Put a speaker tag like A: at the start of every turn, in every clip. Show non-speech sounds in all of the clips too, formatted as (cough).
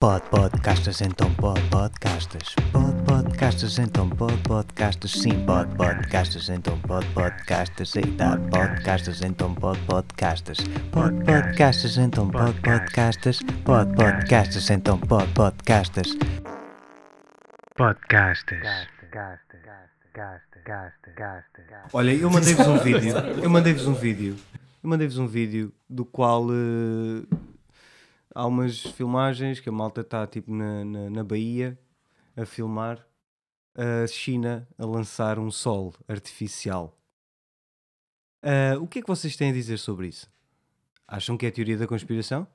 A: Pod podcastas então pod podcastas Pod podcastas então pod podcastas Sim pod podcastas então pod podcastas Eita podcastas então pod podcastas Pod podcastas então pod podcastas Pod podcastas então pod podcastas Podcastas
B: Olha, eu mandei-vos um vídeo. Eu mandei-vos um vídeo. Eu mandei-vos um vídeo do qual eh, há umas filmagens que a malta está tipo na, na, na Bahia a filmar a China a lançar um sol artificial. Ah, o que é que vocês têm a dizer sobre isso? Acham que é teoria da conspiração?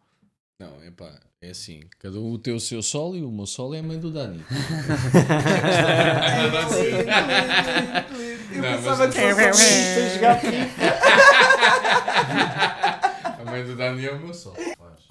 C: Não, é pá, é assim. Cada um tem o seu sol e o meu sol é a mãe do Dani. (laughs) (laughs) Eu pensava que (laughs) A mãe do Dani é o meu sol.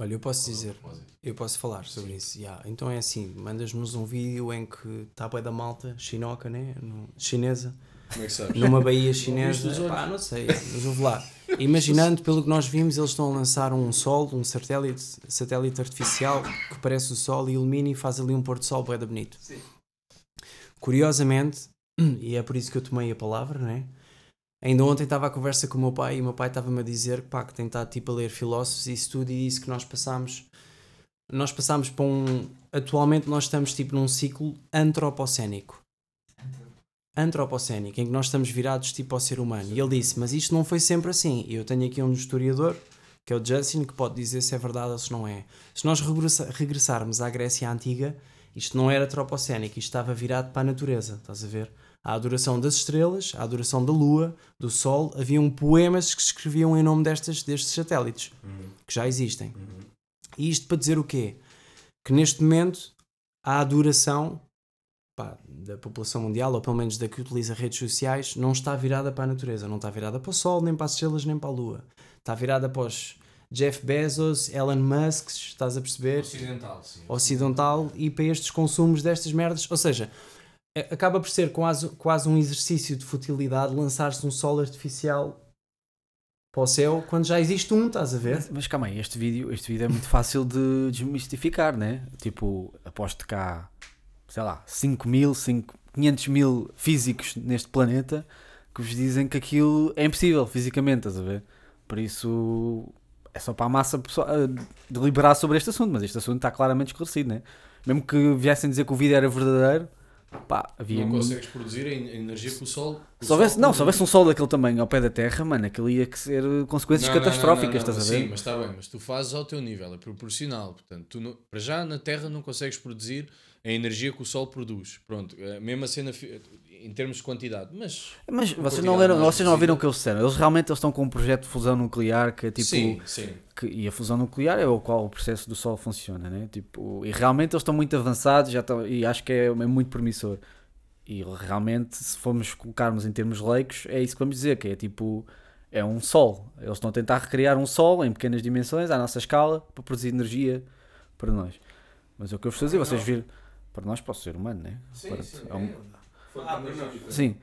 D: Olha, eu posso dizer, eu posso falar sobre isso. Yeah. Então é assim, mandas-nos um vídeo em que está a da malta, chinoca, né? No- chinesa,
C: Como é que sabes?
D: numa baía chinesa. Pá, não sei, mas ouve lá. Imaginando, pelo que nós vimos, eles estão a lançar um sol, um satélite, satélite artificial que parece o sol e ilumina e faz ali um pôr do sol bué da bonito. Curiosamente, (clears throat) e é por isso que eu tomei a palavra, né? Ainda ontem estava a conversa com o meu pai e o meu pai estava-me a dizer pá, que tem estado tipo a ler filósofos e isso tudo e disse que nós passámos nós passámos para um atualmente nós estamos tipo num ciclo antropocénico. Antropocénico, em que nós estamos virados tipo ao ser humano. E ele disse, mas isto não foi sempre assim. E eu tenho aqui um historiador que é o Justin, que pode dizer se é verdade ou se não é. Se nós regressa- regressarmos à Grécia Antiga isto não era antropocénico, isto estava virado para a natureza, estás a ver? A adoração das estrelas, a adoração da lua, do sol, haviam poemas que se escreviam em nome destas, destes satélites que já existem. E isto para dizer o quê? Que neste momento a adoração pá, da população mundial, ou pelo menos da que utiliza redes sociais, não está virada para a natureza, não está virada para o sol, nem para as estrelas, nem para a lua. Está virada para os Jeff Bezos, Elon Musk, estás a perceber?
C: Ocidental, sim.
D: ocidental e para estes consumos destas merdas. Ou seja, acaba por ser quase, quase um exercício de futilidade lançar-se um sol artificial para o céu quando já existe um, estás a ver?
E: Mas, mas calma aí, este vídeo, este vídeo é muito fácil de desmistificar, né? Tipo, aposto que há, sei lá, 5 mil, 5, 500 mil físicos neste planeta que vos dizem que aquilo é impossível fisicamente, estás a ver? Por isso é só para a massa pessoal, eh, deliberar sobre este assunto, mas este assunto está claramente esclarecido, né? Mesmo que viessem dizer que o vídeo era verdadeiro, pá, havia.
C: Não consegues produzir a en- a energia que o sol. o
E: Se houvesse,
C: sol
E: não, se houvesse um sol daquele tamanho ao pé da Terra, mano, aquilo ia que ser eh, consequências
C: Não,
E: catastróficas,
C: não, não,
E: estás a ver?
C: Sim, mas está bem, mas tu fazes ao teu nível, é proporcional. Portanto, tu para já na Terra não consegues produzir a energia que o Sol produz. Pronto, a mesma cena em termos de quantidade, mas.
E: Mas vocês não, leram, vocês não ouviram o que eles disseram? Eles realmente eles estão com um projeto de fusão nuclear que é tipo.
C: sim, sim.
E: Que, e a fusão nuclear é o qual o processo do Sol funciona, né? Tipo, e realmente eles estão muito avançados já estão, e acho que é, é muito promissor. E realmente, se formos colocarmos em termos leigos, é isso que vamos dizer: que é tipo. É um Sol. Eles estão a tentar recriar um Sol em pequenas dimensões, à nossa escala, para produzir energia para nós. Mas é o que eu vos estou a dizer, vocês viram. Para nós, para o ser humano, né? Para- é um- Sim.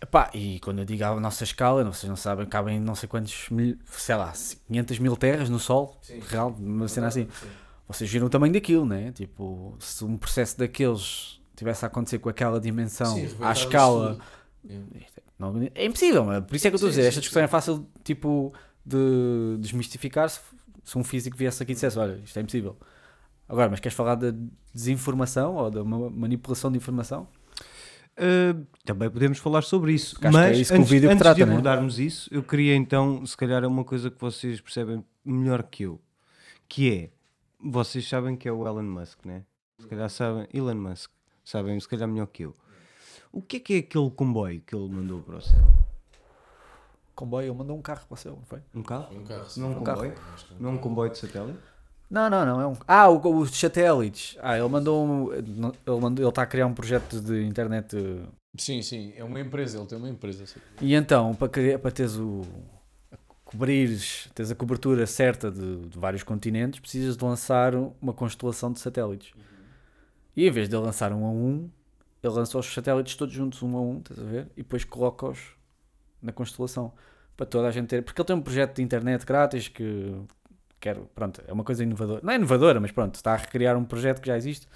E: Epá, e quando eu digo à nossa escala, vocês não sabem, cabem não sei quantos mil, sei lá, 500 mil terras no Sol, real, uma cena assim. Vocês viram o tamanho daquilo, né? Tipo, se um processo daqueles tivesse a acontecer com aquela dimensão,
C: Sim,
E: à escala.
C: Yeah.
E: não- é impossível, mas por isso é que eu estou a
C: Sim,
E: dizer,
C: sim,
E: esta discussão
C: sim.
E: é fácil, tipo, de desmistificar se, se um físico viesse aqui e dissesse, olha, isto é impossível. Agora, mas queres falar da desinformação ou da ma- manipulação de informação?
B: Uh, também podemos falar sobre isso.
E: Porque que é
B: Mas
E: isso que o
B: antes,
E: vídeo
B: antes
E: trata,
B: de
E: né?
B: abordarmos isso, eu queria então, se calhar, é uma coisa que vocês percebem melhor que eu, que é, vocês sabem que é o Elon Musk, né? Se calhar sabem, Elon Musk, sabem se calhar melhor que eu. O que é que é aquele comboio que ele mandou para o céu?
E: Comboio, ele mandou um carro para o céu, não foi?
B: Um carro?
C: Um carro.
B: Não um
E: Um carro.
B: Não um comboio de satélite?
E: Não, não, não, é um... Ah, o- os satélites. Ah, ele mandou, um- ele mandou, ele está a criar um projeto de internet eh,
C: Sim, sim, é uma empresa, ele tem uma empresa. sim.
E: E então, para, criar- para teres o. cobrires, teres a cobertura certa de, de vários continentes, precisas de lançar uma constelação de satélites. E em vez de ele lançar um a um, ele lança os satélites todos juntos, um a um, estás a ver? E depois coloca-os na constelação. Para toda a gente ter. Porque ele tem um projeto de internet grátis que, quero, pronto, é uma coisa inovadora. Não é inovadora, mas pronto, está a recriar um projeto que já existe.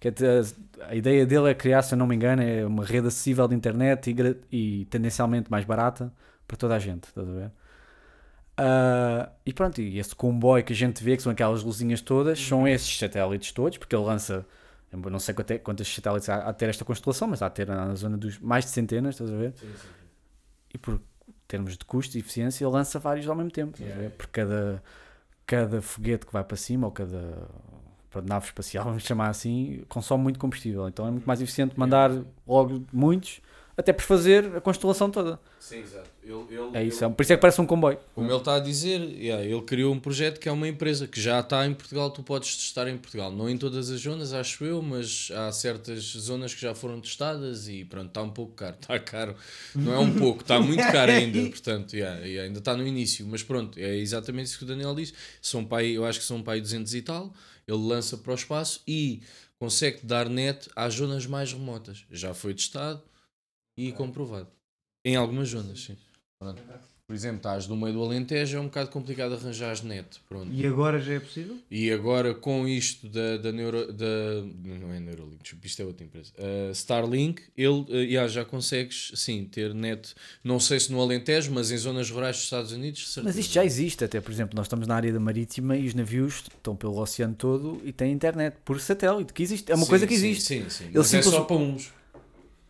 E: Que é a, a ideia dele é criar, se eu não me engano, é uma rede acessível de internet e, e tendencialmente mais barata para toda a gente, estás a ver? Ah, e pronto, e esse comboio que a gente vê, que são aquelas luzinhas todas, são esses satélites todos, porque ele lança, não sei quante- quantas satélites há a ter esta constelação, mas há a ter na zona dos mais de centenas, estás a ver? E por termos de custo e eficiência, ele lança vários ao mesmo tempo, estás a ver? Por cada, cada foguete que vai para cima, ou cada pronto, nave espacial, (laughs) vamos chamar assim, consome muito combustível. Então é muito mais eficiente mandar logo muitos, até por fazer a constelação toda.
C: Sim, exato. Ele, ele,
E: É isso, é, por isso é que parece um comboio.
C: Como ele está a dizer, yeah, ele criou um projeto que é uma empresa que já está em Portugal, tu podes testar em Portugal. Não em todas as zonas, acho eu, mas há certas zonas que já foram testadas e pronto, está um pouco caro. Está caro, não é um (laughs) pouco, está muito caro ainda. Portanto, yeah, yeah, ainda está no início. Mas pronto, é exatamente isso que o Daniel disse. São pai, eu acho que são pai 200 e tal. Ele lança para o espaço e consegue dar net às zonas mais remotas. Já foi testado e comprovado. Em algumas zonas, sim. Pronto. Por exemplo, estás no meio do Alentejo, é um bocado complicado arranjar as net. Pronto.
B: E agora já é possível?
C: E agora com isto da, da Neuro. Da, não é Neuralink, isto é outra empresa. Uh, Starlink, ele uh, yeah, já consegues sim ter net, não sei se no Alentejo, mas em zonas rurais dos Estados Unidos.
E: Mas
C: certeza.
E: isto já existe, até por exemplo, nós estamos na área da marítima e os navios estão pelo oceano todo e têm internet por satélite, que existe, é uma
C: Sim,
E: coisa que
C: sim,
E: existe.
C: Sim, sim.
E: Ele
C: Mas é
E: simples-
C: só para uns.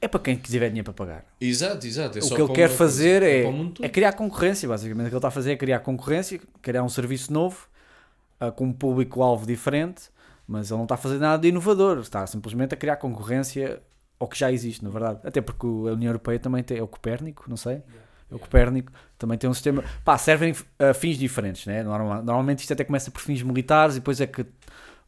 E: É para quem tiver dinheiro para pagar.
C: Exato, exato. É
E: o que ele quer fazer é,
C: todo.
E: é criar concorrência, basicamente. O que ele está a fazer é criar concorrência, criar um serviço novo, ah, com um público-alvo diferente, mas ele não está a fazer nada de inovador, está simplesmente a criar concorrência ao que já existe, na verdade. Até porque a União Europeia também tem, é o Copérnico, não sei. É o Copérnico também tem um sistema. Pá, servem a fins diferentes, né? Normal- normalmente isto até começa por fins militares e depois é que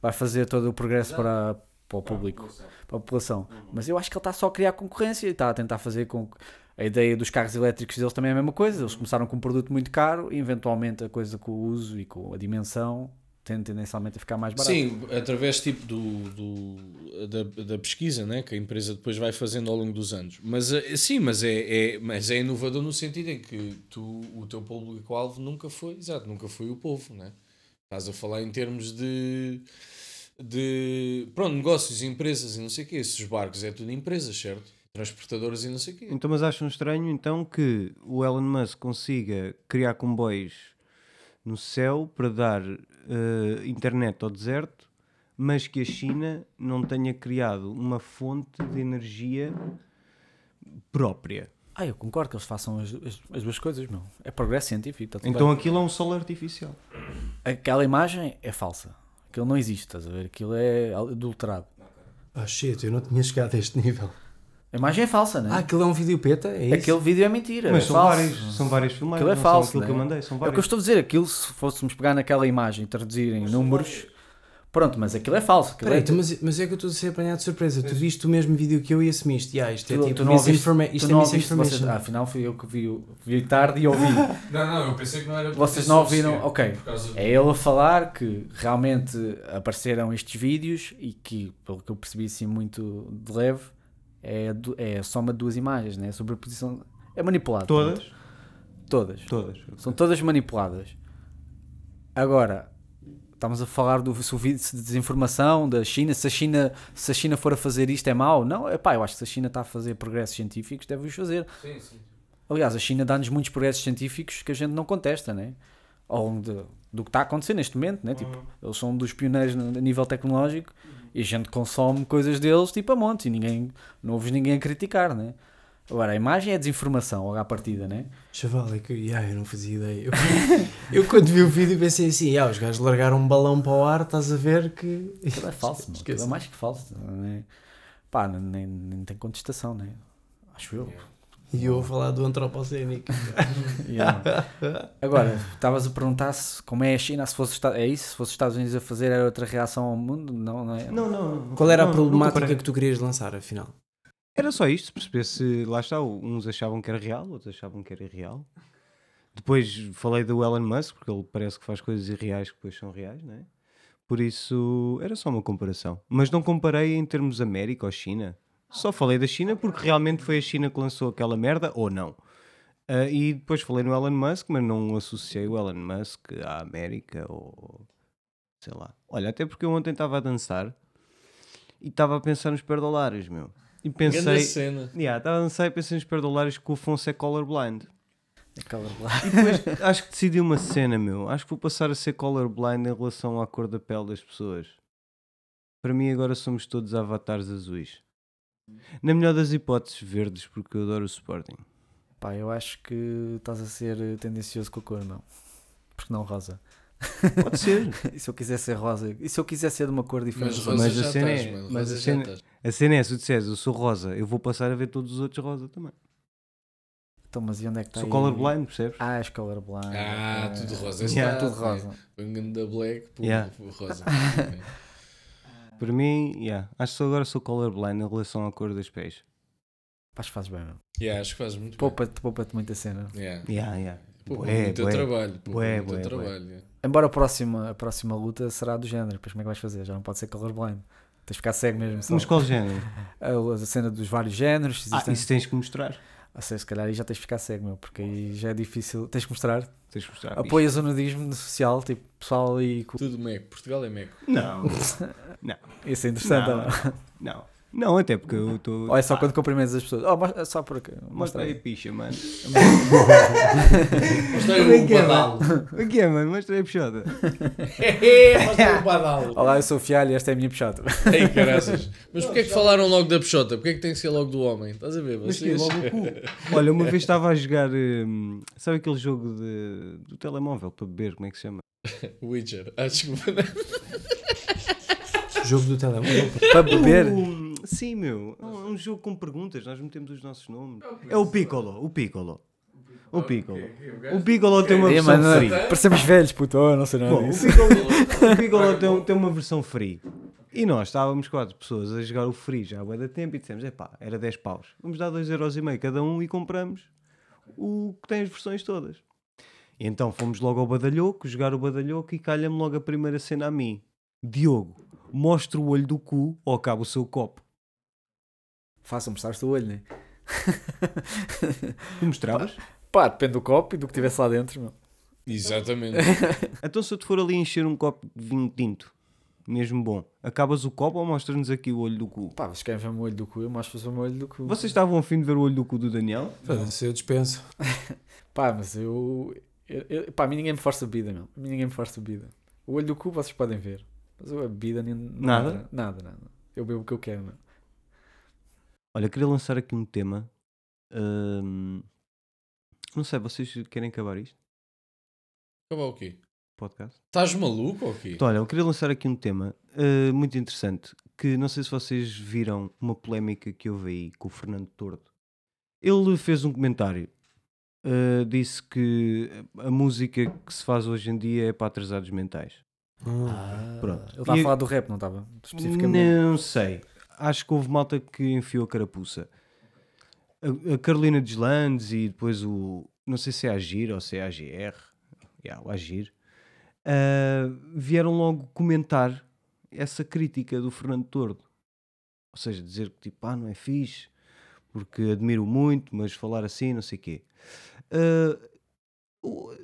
E: vai fazer todo o progresso para, para o público, para a população. Mas eu acho que ele está só a criar concorrência e está a tentar fazer com que a ideia dos carros elétricos deles também é a mesma coisa. Eles começaram com um produto muito caro e eventualmente a coisa com o uso e com a dimensão tende tendencialmente a ficar mais barato.
C: Sim, através tipo do, do- da, da pesquisa né, que a empresa depois vai fazendo ao longo dos anos. Mas eh, sim, mas é, é, mas é inovador no sentido em que tu, o teu público-alvo nunca foi, exato, nunca foi o povo, né? Estás a falar em termos de, de pronto, negócios, empresas e não sei o quê. Esses barcos é tudo empresas, certo? Transportadoras e não sei o quê.
B: Então, mas acham estranho então que o Elon Musk consiga criar comboios no céu para dar eh, internet ao deserto, mas que a China não tenha criado uma fonte de energia própria.
E: Ah, eu concordo que eles façam as, as, as duas coisas, meu. É progresso científico. Tudo
B: Então
E: bem.
B: aquilo é um sol artificial.
E: Aquela imagem é falsa. Aquilo não existe, estás a ver? Aquilo é adulterado.
D: Ah, shit, eu não tinha chegado a este nível.
E: A imagem é falsa, né?
D: Ah, aquilo é um vídeo peta? É isso?
E: Aquele vídeo é mentira.
B: Mas
E: é
B: são,
E: falso.
B: várias, são várias filmagens.
E: Aquilo é
B: não
E: falso.
B: São aquilo que eu
E: né?
B: mandei, são
E: É o que eu estou a dizer. Aquilo, se fôssemos pegar naquela imagem e traduzir em números. Pronto, mas aquilo é falso. Aquilo
D: Peraí,
E: é,
D: tu- mas, mas é que eu estou a ser apanhado de surpresa. Tu viste o mesmo vídeo que eu e assumiste. Yeah, isto é
E: Tu-
D: tipo
E: tu não ouviste-
D: misinforma-
E: tu
D: isto é
E: não ouviste,
D: misinformation.
E: vocês- ah, afinal fui eu que vi, o- vi tarde e ouvi. (laughs)
C: Não, não, eu pensei que não era
E: Vocês não ouviram? Ok. É ele a falar que realmente apareceram estes vídeos e que, pelo que eu percebi assim muito de leve, é, du- é a soma de duas imagens, né? A sobreposição. É manipulado.
B: Todas?
E: pronto. Todas.
B: Todas.
E: São todas manipuladas. Agora, estamos a falar do se o vídeo de desinformação da China. Se a China, se a China for a fazer isto é mau? Não, é pá, eu acho que se a China está a fazer progressos científicos, deve-os fazer.
C: Sim, sim.
E: Aliás, a China dá-nos muitos progressos científicos que a gente não contesta, né? Ao longo de- do que está a acontecer neste momento, né? Tipo, eles são dos pioneiros a nível tecnológico e a gente consome coisas deles tipo a monte e ninguém, não ouves ninguém a criticar, né? Agora, a imagem é desinformação logo à partida, né?
D: Chaval, é que yeah, eu não fazia ideia. Eu, (laughs) eu quando vi o vídeo pensei assim: yeah, os gajos largaram um balão para o ar, estás a ver que.
E: Aquilo é (laughs) falso, mano. Aquilo é mais que falso. Não é? Pá, nem, nem, nem tem contestação, né? Acho eu.
D: E eu a falar do antropocénico. (laughs)
E: Yeah. Agora, estavas a perguntar se como é a China, se fosse, é isso? Se fosse os Estados Unidos a fazer, era outra reação ao mundo? Não, não é?
B: Não, não, não.
D: Qual era a
B: Não, não
D: problemática que tu querias lançar, afinal?
B: Era só isto, perceber se lá está, uns achavam que era real, outros achavam que era irreal. Depois falei do Elon Musk, porque ele parece que faz coisas irreais que depois são reais, não é? Por isso era só uma comparação. Mas não comparei em termos América ou China. Só falei da China porque realmente foi a China que lançou aquela merda ou não. Ah, e depois falei no Elon Musk, mas não associei o Elon Musk à América ou sei lá. Olha, até porque eu ontem estava a dançar e estava a pensar nos perdolares, meu. E pensei.
C: cena.
B: Yeah, estava a dançar e pensei nos perdolares que o Afonso é colorblind.
E: Aquela lá.
B: E depois (laughs) acho que decidi uma cena, meu. Acho que vou passar a ser colorblind em relação à cor da pele das pessoas. Para mim, agora somos todos avatares azuis. Na melhor das hipóteses, verdes, porque eu adoro o Sporting.
E: Pá, eu acho que estás a ser tendencioso com a cor, não. Porque não rosa.
B: Pode ser. (laughs)
E: E se eu quiser ser rosa? E se eu quiser ser de uma cor diferente?
C: Mas
E: rosa?
B: Mas a
C: já
B: cena
C: estás,
B: é-
C: mano.
B: mas
C: Rosa
B: a
C: já
B: cena-
C: estás.
B: A cena é, se tu disseres eu sou rosa, eu vou passar a ver todos os outros rosa também.
E: Então, mas e onde é que está
B: Sou
E: aí?
B: colorblind, percebes?
E: Ah, és colorblind.
C: Ah, tudo rosa.
B: Yeah.
C: Está,
E: Tudo rosa.
C: né? Um da black, pum,
B: Yeah.
C: rosa. (laughs)
B: Para mim, yeah, acho que agora sou colorblind em relação à cor dos pés.
E: Acho que fazes bem, meu.
C: yeah, acho que faz muito bem.
E: Poupa-te poupa muita cena.
C: Yeah.
B: Yeah, yeah.
C: Poupa
B: Bué,
C: muito teu
B: bué.
C: trabalho. Poupa
B: Bué,
C: muito teu
B: bué, bué.
C: trabalho. yeah.
E: Embora a próxima, a próxima luta será do género, depois como é que vais fazer? Já não pode ser colorblind. Tens de ficar cego mesmo. Só.
B: Mas qual género? (laughs)
E: A, a cena dos vários géneros.
B: Ah,
E: existem-
B: isso tens que mostrar.
E: Ah, sei, se calhar aí já tens de ficar cego, meu, porque aí já é difícil. Tens que mostrar.
B: Tens que mostrar.
E: Apoias o nudismo social, tipo, pessoal aí. com-
C: Tudo meco. Portugal é meco. (laughs)
B: Não,
E: Isso é interessante,
B: Não.
E: ou não?
B: Não. Até porque eu estou.
E: Ou é só quando cumprimentas as pessoas? Oh, mas- é só por aqui.
B: Mostra
E: Mostra
B: aí a
E: aí.
B: picha, mano.
C: Mostrei
B: Como é
C: o
B: que é,
C: badalo.
B: O que é, mano? Mostra aí a pichota. (laughs)
C: Mostrei o badalo.
E: Olá, eu sou o Fialho e esta é a minha pichata.
C: Ei, caraças. Mas porquê é que falaram logo da peixota? Porquê é que tem que ser logo do homem? Estás a ver?
B: Mas que
C: Vocês?
B: logo o cu. (laughs) Olha, uma vez estava a jogar. hum, sabe aquele jogo de, do telemóvel para beber? Como é que se chama?
C: Witcher. Ah, desculpa.
D: Jogo do telemóvel.
E: Para beber.
B: Sim, meu. É um, é jogo com perguntas. Nós metemos os nossos nomes. É o Piccolo. O Piccolo. O Piccolo. O Piccolo tem uma
E: É,
B: versão
E: mano,
B: free.
E: parecemos velhos, puto. Oh, não sei nada
B: Bom, o
E: disso.
B: Piccolo, (laughs) o Piccolo tem, tem uma versão free. E nós estávamos quatro pessoas a jogar o free já há bué de tempo e dissemos, epá, era 10 paus. Vamos dar 2,5€ cada um e compramos o que tem as versões todas. E então fomos logo ao badalhoco, jogar o badalhoco e calha-me logo a primeira cena a mim. Diogo, mostra o olho do cu ou acaba o seu copo.
E: Faça mostrar-te o olho, né? (laughs)
B: Tu mostravas?
E: Pá, depende do copo e do que tivesse lá dentro, meu.
C: Exatamente. (laughs)
B: Então se eu te for ali encher um copo de vinho tinto, mesmo bom, acabas o copo ou mostras-nos aqui o olho do cu?
E: Pá, mas querem ver o meu olho do cu? Eu mostro o meu olho do cu.
B: Vocês estavam a fim de ver o olho do cu do Daniel?
D: Foda-se, eu dispenso. (laughs)
E: Pá, mas eu, eu, eu- Pá, a mim ninguém me força bebida, meu. A mim ninguém me força bebida. O olho do cu vocês podem ver. Mas eu a bebida nem. não
B: Nada?
E: Nada, nada. Eu bebo o que eu quero, meu.
B: Olha, queria lançar aqui um tema. Ahm, não sei, vocês querem acabar isto?
C: Acabar o quê?
B: Podcast?
C: Estás maluco ou quê?
B: Então, olha, eu queria lançar aqui um tema ah, muito interessante. Que não sei se vocês viram uma polémica que houve aí com o Fernando Tordo. Ele fez um comentário. ah, disse que a música que se faz hoje em dia é para atrasados mentais.
D: Ah.
B: Pronto.
E: Ele estava a falar do rap, não estava? Especificamente.
B: Não sei. Acho que houve malta que enfiou a carapuça. A, a Carolina Deslandes e depois o. Não sei se é Agir ou se é AGR. Yeah, o Agir. ah, vieram logo comentar essa crítica do Fernando Tordo. Ou seja, dizer que tipo, ah, não é fixe, porque admiro muito, mas falar assim, não sei o quê. Ah, o-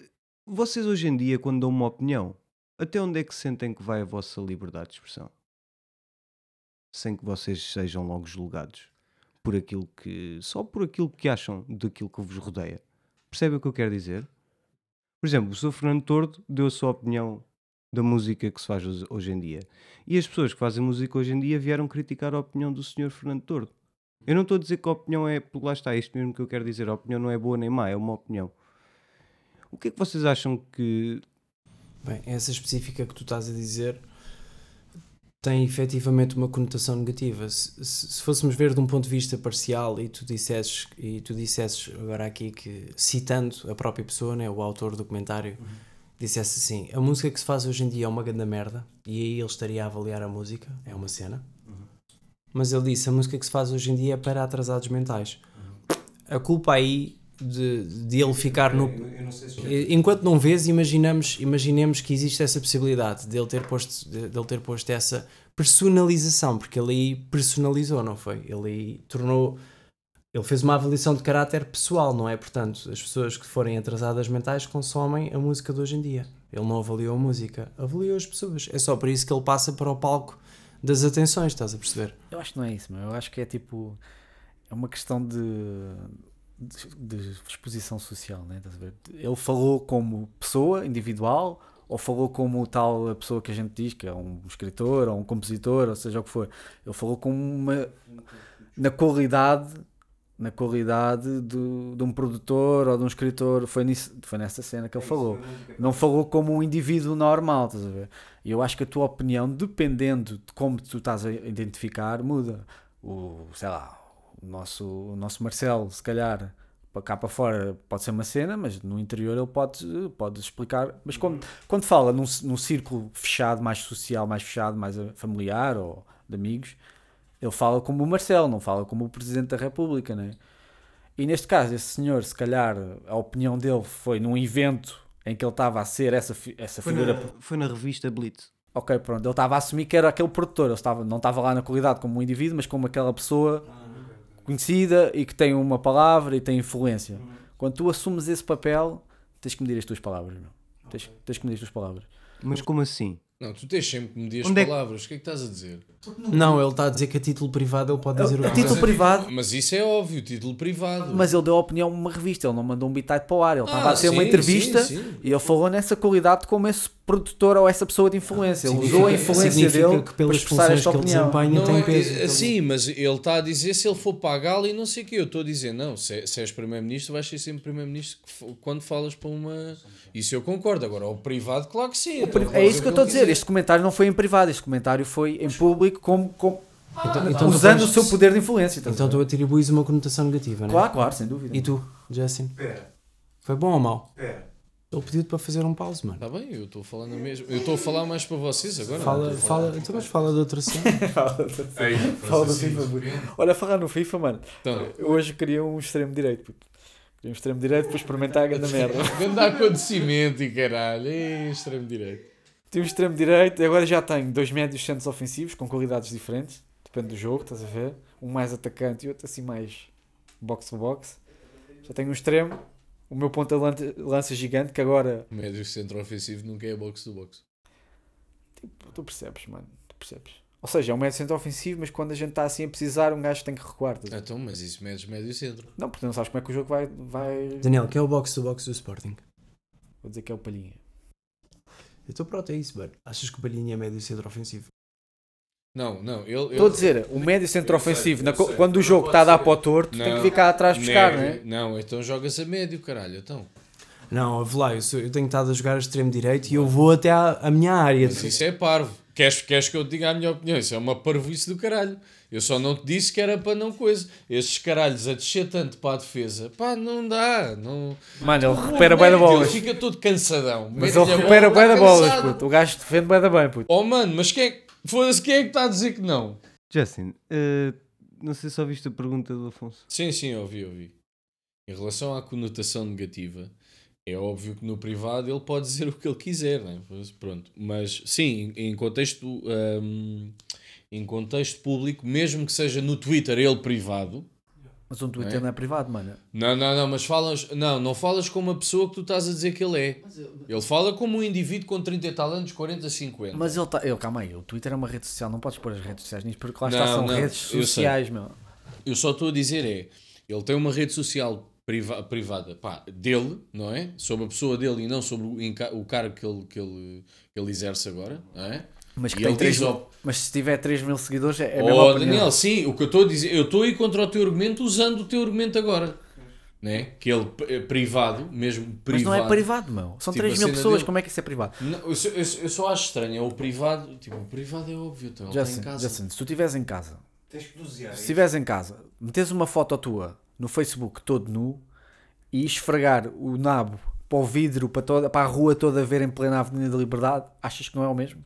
B: vocês hoje em dia, quando dão uma opinião, até onde é que sentem que vai a vossa liberdade de expressão? Sem que vocês sejam logo julgados por aquilo que. só por aquilo que acham daquilo que vos rodeia. Percebem o que eu quero dizer? Por exemplo, o Sr. Fernando Tordo deu a sua opinião da música que se faz hoje- em dia. E as pessoas que fazem música hoje em dia vieram criticar a opinião do Sr. Fernando Tordo. Eu não estou a dizer que a opinião é. Lá está, isto mesmo que eu quero dizer. A opinião não é boa nem má, é uma opinião. O que é que vocês acham que.
D: Bem, essa específica que tu estás a dizer tem efetivamente uma conotação negativa. Se, se- se fôssemos ver de um ponto de vista parcial e tu dissesses, e tu dissesses agora aqui que, citando a própria pessoa, né, o autor do comentário, dissesse assim: a música que se faz hoje em dia é uma grande merda, e aí ele estaria a avaliar a música, é uma cena. Mas ele disse: a música que se faz hoje em dia é para atrasados mentais. A culpa aí de, de ele ficar no. Enquanto não vês, imaginamos, imaginemos que existe essa possibilidade de ele ter posto, de, de ele ter posto essa personalização, porque ele aí personalizou, não foi? Ele aí tornou Ele fez uma avaliação de caráter pessoal, não é? Portanto, as pessoas que forem atrasadas mentais consomem a música de hoje em dia. Ele não avaliou a música, avaliou as pessoas. É só por isso que ele passa para o palco das atenções, estás a perceber?
E: Eu acho que não é isso, meu. Eu acho que é tipo. É uma questão de. De, de exposição social, né? Ele falou como pessoa individual ou falou como tal a pessoa que a gente diz que é um escritor ou um compositor, ou seja o que for. Ele falou como uma. na qualidade. Na qualidade do, de um produtor ou de um escritor, foi, nisso, foi nessa cena que ele falou. Não falou como um indivíduo normal, estás a ver? E eu acho que a tua opinião, dependendo de como tu estás a identificar, muda. O, sei lá, o nosso, o nosso Marcelo, se calhar, para cá para fora pode ser uma cena, mas no interior ele pode, pode explicar. Mas quando, quando fala num, num círculo fechado, mais social, mais fechado, mais familiar ou de amigos, ele fala como o Marcelo, não fala como o Presidente da República, né? E neste caso, esse senhor, se calhar, a opinião dele foi num evento em que ele estava a ser essa, essa
B: Foi
E: figura.
B: na, foi na revista Blitz.
E: Ok, pronto, ele estava a assumir que era aquele produtor, ele estava, não estava lá na qualidade como um indivíduo, mas como aquela pessoa conhecida e que tem uma palavra e tem influência. Quando tu assumes esse papel, tens que medir as tuas palavras, meu. Tens, tens que medir as tuas palavras.
B: Mas como assim?
C: Não, tu tens sempre que medir as
B: Onde é que-
C: palavras. O que é que estás a dizer?
D: Não, ele está a dizer que a título privado ele pode dizer o que
E: título privado,
C: Mas isso é óbvio, título privado.
E: mas ele deu a opinião a uma revista, ele não mandou um bitite para o ar, ele estava
C: Ah,
E: a ter uma
C: sim,
E: entrevista
C: sim, sim.
E: e ele falou nessa qualidade como esse produtor ou essa pessoa de influência. Ele usou a influência
D: significa
E: dele
D: que
E: para
D: pelas
E: expressar
D: funções
E: esta
D: que ele
E: opinião.
D: desempenha
C: Não
D: tem
C: é,
D: peso.
C: é, sim, mas ele está a dizer se ele for para a gala e não sei o quê. Eu estou a dizer, não, se, é- se és primeiro-ministro, vais ser sempre primeiro-ministro que quando falas para uma. Isso eu concordo. Agora, ao privado, claro que sim. então
E: É
C: faz
E: isso
C: o
E: que eu estou a dizer. Este comentário não foi em privado, este comentário foi em público, como, como-
D: Então, então tu
E: usando o seu poder de influência.
D: Então
E: ver?
D: tu atribuis uma conotação negativa, não é?
E: Claro, claro, sem dúvida.
D: E tu, Justin?
B: Pera,
D: Foi bom ou mau?
B: pera.
D: Ele pediu-te para fazer um pause, mano.
C: Está Tá bem, eu estou falando a mesma. Eu estou a falar mais para vocês agora.
D: Fala,
C: não
D: fala, então mas fala de outra (laughs) cena.
E: Fala do FIFA. Olha, falar no FIFA, mano.
C: Então,
E: hoje queria um extremo direito, puto. Queria um extremo direito para experimentar a grande (laughs) merda.
C: grande acontecimento e caralho. Ei, extremo direito.
E: Tinha um extremo direito, agora já tenho dois médios centros ofensivos com qualidades diferentes. Depende do jogo, estás a ver? Um mais atacante e outro assim mais box to box. Já tenho um extremo. O meu ponta lança, lança gigante que agora.
C: Médio centro ofensivo nunca é box to box.
E: Tipo, tu percebes, mano. Tu percebes. Ou seja, é um médio centro ofensivo, mas quando a gente está assim a precisar, um gajo tem que recuar. ver?
C: Então, mas isso medes médio centro.
E: Não, porque não sabes como é que o jogo vai. vai...
D: Daniel, que é o box to box do Sporting?
E: Vou dizer que é o palhinha.
D: Eu estou pronto, é isso, mano. Achas que o Palhinha é médio centro ofensivo?
C: Não, não. Ele,
E: Estou a dizer, o médio centro ofensivo, na quando o
C: Não
E: jogo está a dar para o torto, tem que
C: Não.
E: ficar atrás buscar, não é?
C: Não, então jogas a médio, caralho. Então.
D: Não, lá, eu, sou- eu tenho estado a jogar a extremo direito e eu vou até à, à minha área.
C: Mas isso é parvo. Queres, queres que eu te diga a minha opinião? Isso é uma parvoíce do caralho. Eu só não te disse que era para não coisa. Estes caralhos a descer tanto para a defesa, pá, não dá. Não...
E: Mano, ele recupera bem da
C: Ele
E: bolas.
C: fica todo cansadão.
E: Mas ele
C: a
E: recupera
C: bola,
E: bem da
C: cansado.
E: puto. O gajo defende bem da bem, puto.
C: Oh mano, mas quem é, foda-se, quem é que está a dizer que não?
B: Justin, eh, não sei se só viste a pergunta do Afonso.
C: Sim, sim, ouvi, ouvi. Em relação à conotação negativa, é óbvio que no privado ele pode dizer (laughs) o que ele quiser, né? Pronto. Mas sim, em contexto, hum, em contexto público, mesmo que seja no Twitter ele privado,
E: Mas um Twitter
C: É?
E: não é privado, mano.
C: não, não, não, mas falas, não, não falas como uma pessoa que tu estás a dizer que ele é. Ele fala como um indivíduo com 30 e tal anos, 40, 50.
E: Mas ele está. Ele, calma aí, o Twitter é uma rede social, não podes pôr as redes sociais nisso, porque lá
C: Não,
E: está, são
C: não,
E: redes
C: eu
E: sociais, meu.
C: Eu só estou a dizer é, ele tem uma rede social priva- privada pá, dele, não é? Sobre a pessoa dele e não sobre o, o cargo que ele, que, ele, que ele exerce agora, não é?
E: Mas, que tem
C: ele
E: 3
C: diz,
E: mil,
C: ó,
E: mas se tiver 3 mil seguidores, é, é a
C: oh,
E: opinião.
C: Daniel, sim, o que eu estou a dizer, eu estou a ir contra o teu argumento usando o teu argumento agora, né? Que ele é privado, mesmo privado.
E: Mas não é privado, meu. São
C: Tipo,
E: 3
C: a
E: mil pessoas,
C: dele-
E: como é que isso é privado?
C: Não, eu, só- eu, eu só acho estranho, é o privado, tipo, o privado é óbvio, então, ele está
E: Justin,
C: em casa.
E: Justin, se tu estiveres em casa,
B: Tens que dosear.
E: se estiveres em casa, metes uma foto tua no Facebook todo nu e esfregar o nabo para o vidro, para, toda, para a rua toda ver em plena Avenida da Liberdade, achas que não é o mesmo?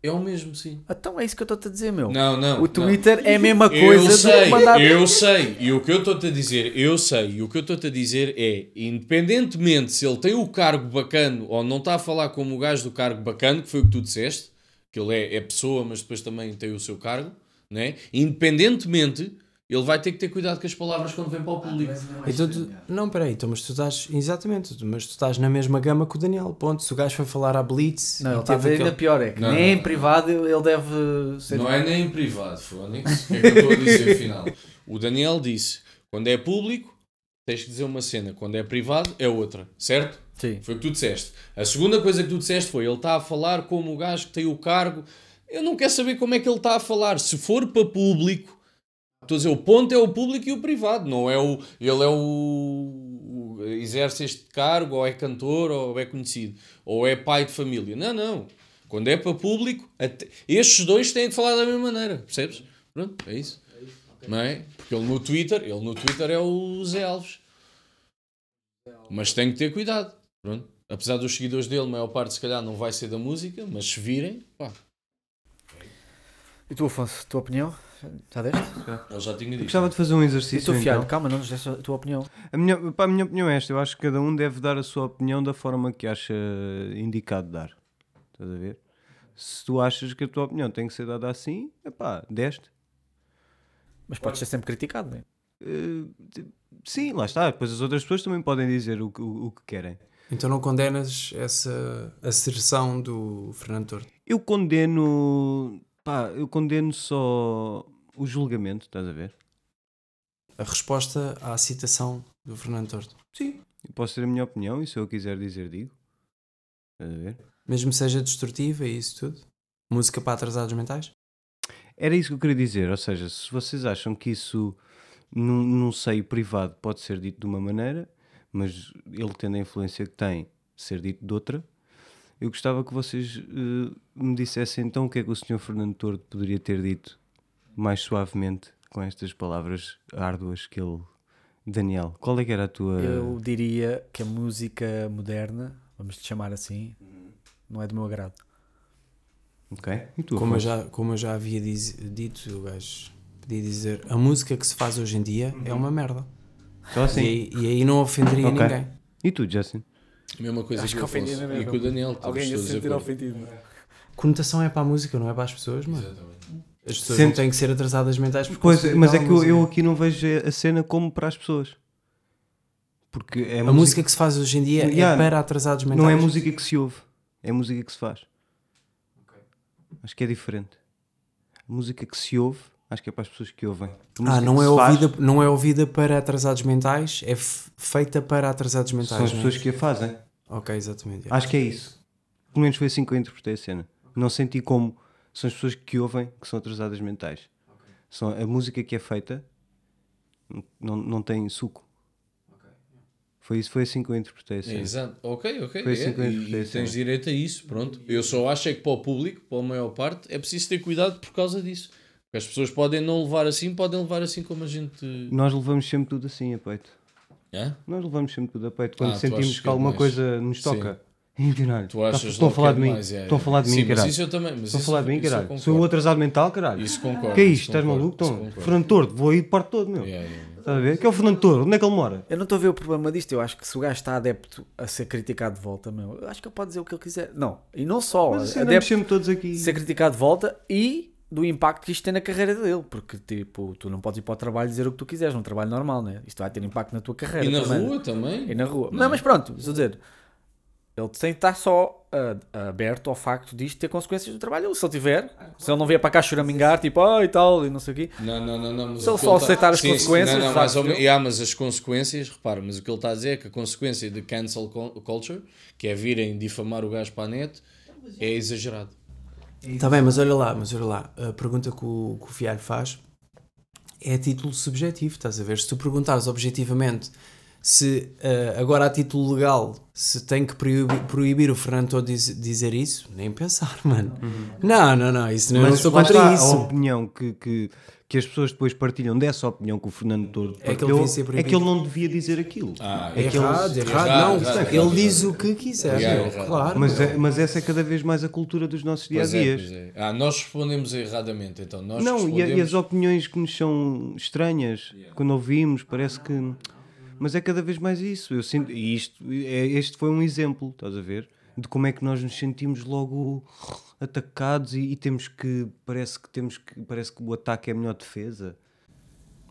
C: É o mesmo, sim.
E: Então é isso que eu estou-te a dizer, meu.
C: Não, não.
E: o
C: não.
E: Twitter é a mesma
C: Eu
E: coisa do
C: sei,
E: que mandar.
C: eu sei. E o que eu estou-te a dizer, eu sei. E o que eu estou-te a dizer é, independentemente se ele tem o cargo bacano ou não está a falar como o gajo do cargo bacano, que foi o que tu disseste, que ele é, é pessoa, mas depois também tem o seu cargo, né? independentemente, ele vai ter que ter cuidado com as palavras quando vem para o público.
D: Então tu, não, peraí, então, mas tu estás. Exatamente, tu- mas tu estás na mesma gama que o Daniel. Ponto. Se o gajo foi falar à Blitz.
E: Não, ele está a dizer ainda pior, é que
C: Não,
E: nem
C: não.
E: em privado ele deve ser.
C: Não é nem em privado, Fónix. O que é que eu estou a dizer (laughs) afinal? O Daniel disse: quando é público, tens que dizer uma cena, quando é privado, é outra, certo?
E: Sim.
C: Foi o que tu disseste. A segunda coisa que tu disseste foi: ele está a falar como o gajo que tem o cargo. Eu não quero saber como é que ele está a falar. Se for para público, estou a dizer, o ponto é o público e o privado, não é o. Ele é o. exerce este cargo, ou é cantor, ou é conhecido, ou é pai de família. Não, não. Quando é para público, estes dois têm que falar da mesma maneira, percebes? Pronto, é isso. Não é? Porque ele no Twitter, ele no Twitter é o Zé Alves. Mas tem que ter cuidado. Pronto. Apesar dos seguidores dele, a maior parte se calhar não vai ser da música, mas se virem, pá,
E: E tu, Afonso, tua opinião? Já deste?
C: ele já tinha
B: Eu
C: dito.
B: gostava de fazer um exercício.
E: tu, Fialho,
B: então.
E: calma, não nos deste a tua opinião.
B: A minha, pá, a minha opinião é esta. Eu acho que cada um deve dar a sua opinião da forma que acha indicado dar. Estás a ver? Se tu achas que a tua opinião tem que ser dada assim, epá, deste.
E: Mas podes ser sempre criticado, não é?
B: T- sim, lá está. Depois as outras pessoas também podem dizer o, que- o, o que querem.
D: Então não condenas essa asserção do Fernando Torto.
B: Eu condeno. Pá, eu condeno só o julgamento, estás a ver?
D: A resposta à citação do Fernando Torto.
B: Sim. Eu posso ter a minha opinião e se eu quiser dizer, digo. Estás a ver?
D: Mesmo seja destrutiva e isso tudo. Música para atrasados mentais?
B: Era isso que eu queria dizer, ou seja, se vocês acham que isso num, num seio privado pode ser dito de uma maneira, mas ele tendo a influência que tem, ser dito de outra, eu gostava que vocês eh, me dissessem então o que é que o Sr. Fernando Tordo poderia ter dito mais suavemente com estas palavras árduas que ele. Daniel, qual é que era a tua.
E: Eu diria que a música moderna, vamos te chamar assim, não é do meu agrado.
B: Ok? E tu,
D: Como eu, já, como eu já havia diz- dito, o gajo podia dizer a música que se faz hoje em dia é uma merda.
B: Só
D: E,
B: assim.
D: aí, e aí não ofenderia
B: Ok.
D: ninguém.
B: E tu, Justin?
C: Mesma coisa
E: Acho
C: que
E: que ofendi,
C: e com o Daniel.
E: Alguém ia se sentir ofendido. é?
D: Conotação é para a música, não é para as pessoas, mano. As pessoas não têm que ser atrasadas mentais porque
B: Pois, mas é que eu,
D: música.
B: eu aqui não vejo a cena como para as pessoas. Porque é
D: A música que se faz hoje em dia
B: Yeah,
D: é para atrasados mentais.
B: Não é música que se ouve, é música que se faz. Acho que é diferente. A música que se ouve, acho que é para as pessoas que ouvem.
D: Ah, não é,
B: faz,
D: ouvida, não é ouvida para atrasados mentais, é feita para atrasados mentais.
B: São as
D: é?
B: pessoas que a fazem.
D: Ok, exatamente.
B: Acho que é isso. Pelo menos foi assim que eu interpretei a cena. Não senti como são as pessoas que ouvem que são atrasadas mentais. São, a música que é feita não, não tem suco. Foi, isso, foi assim que eu interpretei a
C: É,
B: cena.
C: exato. Ok, ok.
B: Foi assim
C: é,
B: que eu
C: e-
B: interpretei
C: e
B: a cena.
C: tens direito a isso, pronto. Eu só acho é que para o público, para a maior parte, é preciso ter cuidado por causa disso. Porque as pessoas podem não levar assim, podem levar assim como a gente.
B: Nós levamos sempre tudo assim a peito.
C: Hã?
B: Nós levamos sempre tudo a peito. Quando
C: Ah,
B: sentimos que,
C: é
B: alguma
C: mais-
B: coisa nos toca. (laughs) Ih, caralho,
C: Tu achas
B: estão a falar
C: que
B: de
C: é
B: mim.
C: mais, é,
B: Estão a falar de mim,
C: Sim, mas
B: caralho.
C: isso eu também. Mas
B: Estão a falar de mim, caralho. Sou o atrasado mental, caralho.
C: Isso concordo.
B: que é isto? Estás maluco? Então. Fernando Tordo, vou aí parte todo, meu.
C: Yeah, yeah.
B: Estás a ver? Que é o Fernando Tordo? Onde é que ele mora?
E: Eu não estou a ver o problema disto. Eu acho que se o gajo está adepto a ser criticado de volta, meu, eu acho que ele pode dizer o que ele quiser. Não, e não só.
B: Mas assim,
E: adepto
B: sempre todos aqui.
E: ser criticado de volta e do impacto que isto tem na carreira dele. Porque, tipo, tu não podes ir para o trabalho e dizer o que tu quiseres, num trabalho normal, né? Isto vai ter impacto na tua carreira.
C: E na
E: também, né?
C: rua também?
E: E na rua.
C: Não.
E: Não, mas pronto, estou a dizer. Ele tem que estar só ah, aberto ao facto disto ter consequências do trabalho. Se ele tiver, se ele não vier para cá choramingar, tipo, ah e tal, e não sei o quê.
C: Não, não, não, não. mas
E: Se ele só
C: tá-
E: aceitar as
C: Sim, sim,
E: consequências,
C: Não, não,
E: sabe
C: mais ou Yeah, mas as consequências, repara, mas o que ele está a dizer é que a consequência de cancel cul- culture, que é virem difamar o gajo para a net, é exagerado.
D: Está bem, mas olha lá, mas olha lá, a pergunta que o, que o Fialho faz é a título subjetivo, estás a ver? Se tu perguntares objetivamente se eh, agora a título legal se tem que proibir, proibir o Fernando diz- dizer isso, nem pensar, (laughs) mano. Não, não, não, isso não, eu não
B: Mas
D: sou contra
B: está,
D: isso.
B: A opinião que, que, que as pessoas depois partilham dessa opinião que o Fernando Tordo
D: É que ele
B: partilhou, é que ele não devia dizer aquilo.
C: Ah,
D: É
B: que
D: errado,
B: eles-
D: errado,
C: errado,
D: não.
C: errado,
D: ele
C: errado,
D: diz
C: errado.
D: o que quiser,
C: Yeah, errado.
D: claro.
B: Mas, é- mas essa é cada vez mais a cultura dos nossos
C: Pois é, é. Ah, nós respondemos erradamente, então. Nós
B: Não, e,
C: respondemos...
B: e as opiniões que nos são estranhas, quando ouvimos, parece que. Mas é cada vez mais isso. Eu sinto, e isto, é, este foi um exemplo, estás a ver? De como é que nós nos sentimos logo atacados e, e temos que. Parece que temos que. Parece que o ataque é a melhor defesa.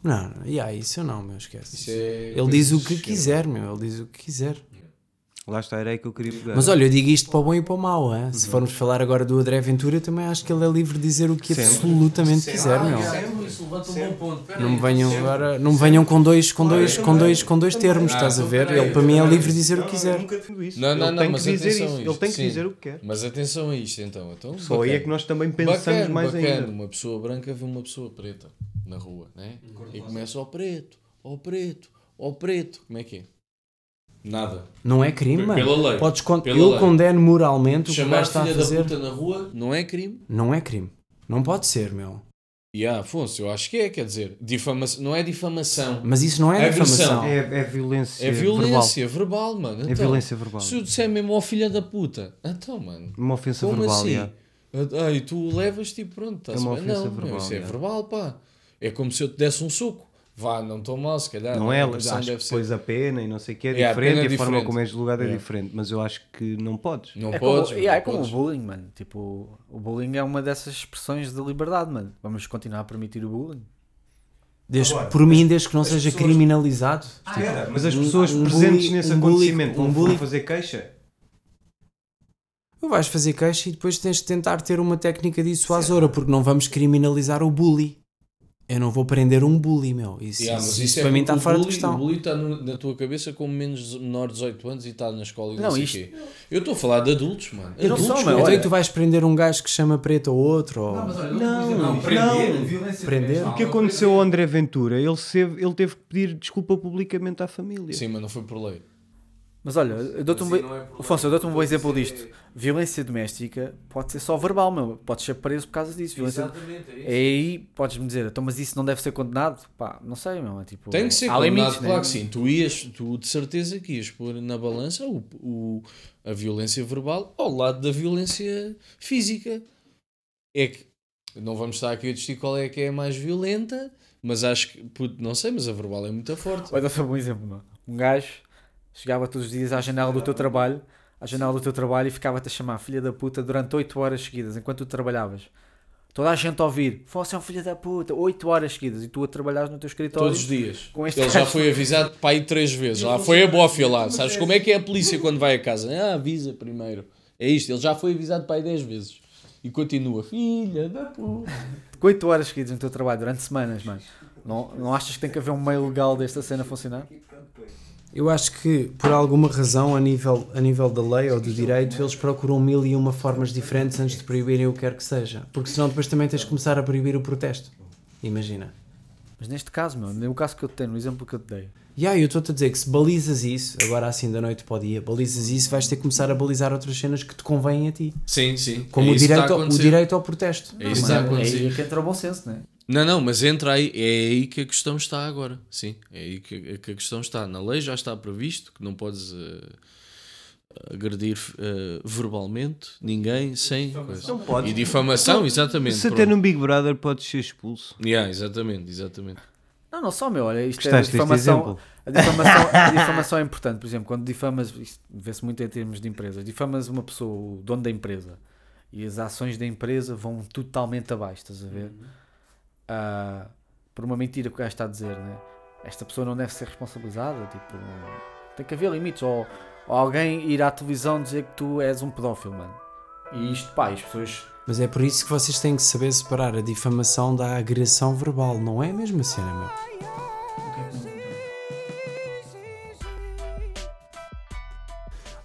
D: Não, yeah, isso eu não, meu, esquece.
C: É
D: Ele diz o que quiser, meu, ele diz o que quiser.
B: Lá está, era aí que eu queria pegar.
D: Mas olha, eu digo isto para o bom e para o mau, hein? se formos falar agora do André Ventura, também acho que ele é livre de dizer o que
B: Sempre.
D: absolutamente quiser, meu.
C: Isso levanta um bom ponto. Pera
D: Não me venham agora, não me venham com dois, com dois, com dois, com dois termos, estás a ver? Ele para mim é livre de dizer o que
B: Eu
D: quiser.
B: nunca defendo isso.
C: Não, não,
B: ele
C: não,
B: tem
C: mas
B: que dizer
C: atenção
B: Ele tem que
C: sim.
B: dizer o que quer.
C: Mas atenção a isto então. então
B: Só aí é que nós também pensamos
C: bacana,
B: mais
C: bacana.
B: ainda.
C: Uma pessoa branca vê uma pessoa preta na rua, né? E começa ao preto, ao preto, ao preto. Como é que é? Nada.
D: Não é crime, mano.
C: Pela lei.
D: Podes con-
C: Pela
D: eu
C: lei.
D: condeno moralmente o que o
C: Chamar
D: gajo está a
C: filha da
D: fazer.
C: puta na rua não é crime.
D: Não é crime. Não pode ser, meu.
C: E ah, Afonso, eu acho que é, quer dizer, difamação, não é difamação.
D: Mas isso não é
C: Agressão.
D: difamação.
B: É, é violência
C: É
B: verbal.
C: violência verbal, mano.
B: É
C: Então,
B: violência verbal.
C: Se eu disser mesmo ao filha da puta, então, mano,
B: Uma ofensa
C: como
B: verbal,
C: assim?
B: yeah.
C: Ah, e tu levas tipo, pronto, estás
B: É uma
C: bem?
B: ofensa
C: Não, meu,
B: verbal,
C: isso é
B: yeah.
C: verbal, pá. É como se eu te desse um soco. Vá, não estou mal, se calhar.
B: Não é,
C: A
B: mas
C: agressão
B: acho que
C: deve ser-
B: depois a pena e não sei o que é
C: Yeah, a
B: diferente e
C: é
B: a forma
C: diferente.
B: como é julgado é
C: Yeah.
B: diferente, mas eu acho que não podes.
C: Não
E: É
C: podes.
E: como, yeah,
C: não
E: é como o
C: podes.
E: bullying, mano. Tipo, o bullying é uma dessas expressões de liberdade, mano. Vamos continuar a permitir o bullying.
D: Desde, por mim, desde que não seja criminalizado.
B: Espera, mas as pessoas
D: um
B: presentes nesse
D: um
B: acontecimento
D: um
B: vão
D: bully-
B: fazer queixa?
D: Tu vais fazer queixa e depois tens de tentar ter uma técnica dissuasora, porque não vamos criminalizar o bully. Eu não vou prender um bully, meu. Isso,
C: Yeah, mas
D: isso,
C: isso é
D: para mim está fora de questão.
C: O bully está no- na tua cabeça como menos menor de 18 anos e está na escola e não,
E: Não,
C: sei o
E: isto-
C: quê. Eu estou a falar de adultos, mano.
E: E não
C: adultos,
E: só,
C: meu.
E: meu,
D: Então
E: olha-
D: tu vais prender um gajo que chama preto ou outro? Ou...
B: Não,
D: Prender?
B: O que aconteceu ao André Ventura? Ele, teve, ele teve que pedir desculpa publicamente à família.
C: Sim, mas não foi por lei.
E: Mas olha, eu dou-te um,
C: isso não é.
E: Afonso, eu dou-te um bom exemplo disto. Violência doméstica pode ser só verbal, meu. Podes ser preso por causa disso. Violência...
C: Exatamente, é
E: É aí podes-me dizer, então, mas isso não deve ser condenado? Pá, não sei, meu. É tipo,
C: Tem que ser condenado,
E: limites,
C: claro
E: né?
C: que sim. Tu ias, tu de certeza que ias pôr na balança o, o- a violência verbal ao lado da violência física. É que não vamos estar aqui a discutir qual é que é a mais violenta, mas acho que, puto, não sei, mas a verbal é muito forte.
E: Olha, dar um bom exemplo, meu. Um gajo chegava todos os dias à janela do teu trabalho, à janela do teu trabalho e ficava-te a chamar filha da puta durante 8 horas seguidas, enquanto tu trabalhavas. Toda a gente a ouvir, você é um filho da puta, 8 horas seguidas, e tu a trabalhares no teu escritório.
C: Todos os dias.
E: Com este
C: Ele já foi avisado para aí três vezes. Já foi a bófia lá. Sabes como é que é a polícia quando vai a casa? Ah, avisa primeiro. É isto. Ele já foi avisado para aí 10 vezes. E continua. Filha da puta.
E: Com 8 horas seguidas no teu trabalho, durante semanas, mano. Não, não achas que tem que haver um meio legal desta cena funcionar?
D: Eu acho que, por alguma razão, a nível, a nível da lei ou do direito, eles procuram mil e uma formas diferentes antes de proibirem o que quer que seja. Porque senão depois também tens de começar a proibir o protesto. Imagina.
E: Mas neste caso, meu, no caso que eu te tenho, no exemplo que eu te dei,
D: E aí, eu estou-te a dizer que se balizas isso, agora assim da noite para o dia, balizas isso, vais ter que começar a balizar outras cenas que te convêm a ti.
C: Sim, sim.
D: Como
C: É
D: o, direito, ao- o direito ao protesto.
C: É isso que está a
E: é
C: acontecer.
E: aí que entra o bom senso, né?
C: Não, não, mas entra aí, é aí que a questão está agora. Sim, é aí que, que a questão está. Na lei já está previsto que não podes eh, agredir eh, verbalmente ninguém sem
B: podes.
C: E difamação, exatamente.
B: Se até no Big Brother podes ser expulso.
C: Yeah, exatamente, exatamente.
E: Não, não só, meu, olha, isto é
B: Gostaste deste
E: difamação.
B: exemplo?
E: A difamação, a difamação é importante, por exemplo, quando difamas, isto vê-se muito em termos de empresas, difamas uma pessoa, o dono da empresa, e as ações da empresa vão totalmente abaixo, estás a ver? Ah, por uma mentira que o gajo está a dizer, né? Esta pessoa não deve ser responsabilizada, tipo, tem que haver limites, ou, ou alguém ir à televisão dizer que tu és um pedófilo, mano. E isto, pá, as pessoas
D: Mas é por isso que vocês têm que saber separar a difamação da agressão verbal. Não é a mesma cena, meu.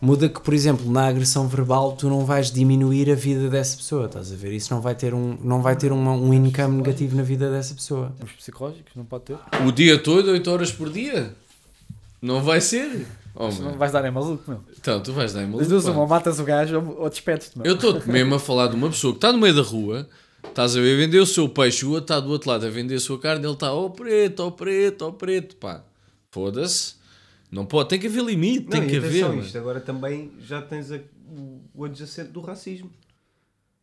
D: Muda que, por exemplo, na agressão verbal tu não vais diminuir a vida dessa pessoa, estás a ver? Isso não vai ter um, não vai ter uma, um income negativo na vida dessa pessoa.
E: temos psicológicos, não pode ter.
C: O dia todo, 8 horas por dia? Não vai ser? Oh, meu.
E: vais dar é maluco, meu.
C: Então, tu vais dar em maluco,
E: duas, uma, ou matas o gajo ou, ou despedes-te, meu.
C: Eu estou mesmo a falar de uma pessoa que está no meio da rua, estás a ver, vender o seu peixe, o outro está do outro lado a vender a sua carne, ele está, ó preto, ó preto, ó preto, pá. Foda-se. Não pode, tem que haver limite, tem
B: Não,
C: que
B: e
C: haver.
B: isto agora também já tens a- o, o adjacente do racismo.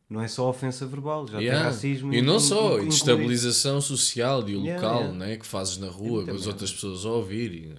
B: Não é só ofensa verbal, já
C: Yeah.
B: tem racismo.
C: E não
B: in-
C: só,
B: incluído.
C: destabilização social e
B: Yeah,
C: local,
B: yeah.
C: Né, que fazes na rua, com as outras pessoas a ouvir. E...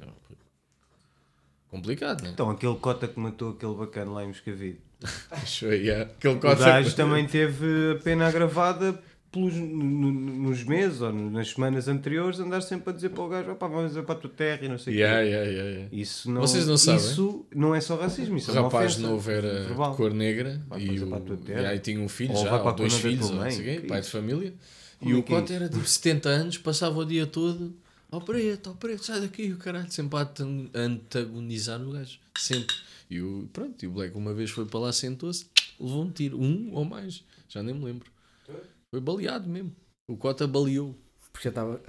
C: Complicado, né?
B: Então, aquele cota que matou aquele bacana lá em Moscavide. (laughs)
C: Acho, yeah. Aquele
B: O
C: cota-
B: gajo também teve a pena agravada pelos, no- no- nos meses ou nas semanas anteriores, andar sempre a dizer para o gajo: opá, vamos para a tua terra e não sei o
C: Yeah,
B: quê.
C: yeah, yeah.
B: Isso não,
C: Vocês não sabem?
B: Isso não é só racismo, isso
C: O
B: é
C: rapaz
B: ofensa.
C: novo era
B: verbal.
C: cor negra
B: Vai
C: e, o, e aí tinha um filho
B: Ou
C: já, ou dois filhos, ou
B: mãe.
C: quê, pai de família.
B: Como
C: e
B: é
C: o
B: é
C: Cota
B: isso?
C: era tipo 70 anos, passava o dia todo ao preto, ao preto, sai daqui, o caralho, sempre a antagonizar o gajo, sempre. E o, pronto, e o Black uma vez foi para lá, sentou-se, levou um tiro, um ou mais, já nem me lembro. Foi baleado mesmo. O Cota baleou.
E: Porque já estava.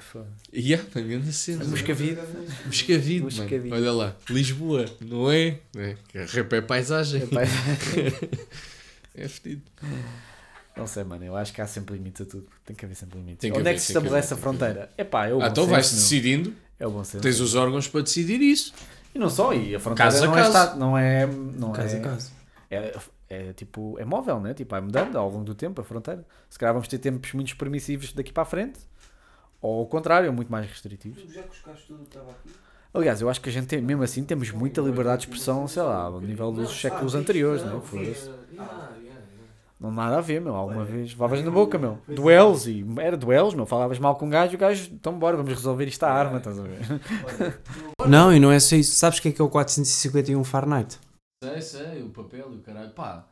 C: yeah, uma grande cena.
E: Moscavide.
C: Moscavide, mano. Olha lá, Lisboa, não é? É, rap é paisagem.
E: Epá, (laughs)
C: É fedido.
E: Não sei, mano. Eu acho que há sempre limites a tudo. Tem que haver sempre limites. Onde é
C: haver,
E: que se estabelece a fronteira? É o bom
C: Ah, então
E: senso,
C: vais
E: meu.
C: decidindo,
E: É o bom senso.
C: tens os órgãos para decidir isso.
E: E não só, e a fronteira
C: Caso a
E: não,
C: caso.
E: É não é. Não
D: Caso
E: é,
D: a caso.
E: É, é tipo. É móvel, né? Tipo, vai mudando ao longo do tempo a fronteira. Se calhar vamos ter tempos muito permissivos daqui para a frente. Ou ao contrário, muito mais restritivos. Aliás, eu acho que a gente tem, mesmo assim, temos muita liberdade de expressão, sei lá, ao nível dos séculos anteriores, né? Foda-se. Não há nada a ver, meu. Alguma vez levavas na boca, meu. Duelos, e era duelos, meu. Falavas mal com um gajo, o gajo, então bora, vamos resolver isto à arma, estás a ver? (laughs)
D: Não, e não é só isso. Sabes o que é que é o 451 Fahrenheit?
C: Sei, sei, o papel e o caralho. Pá.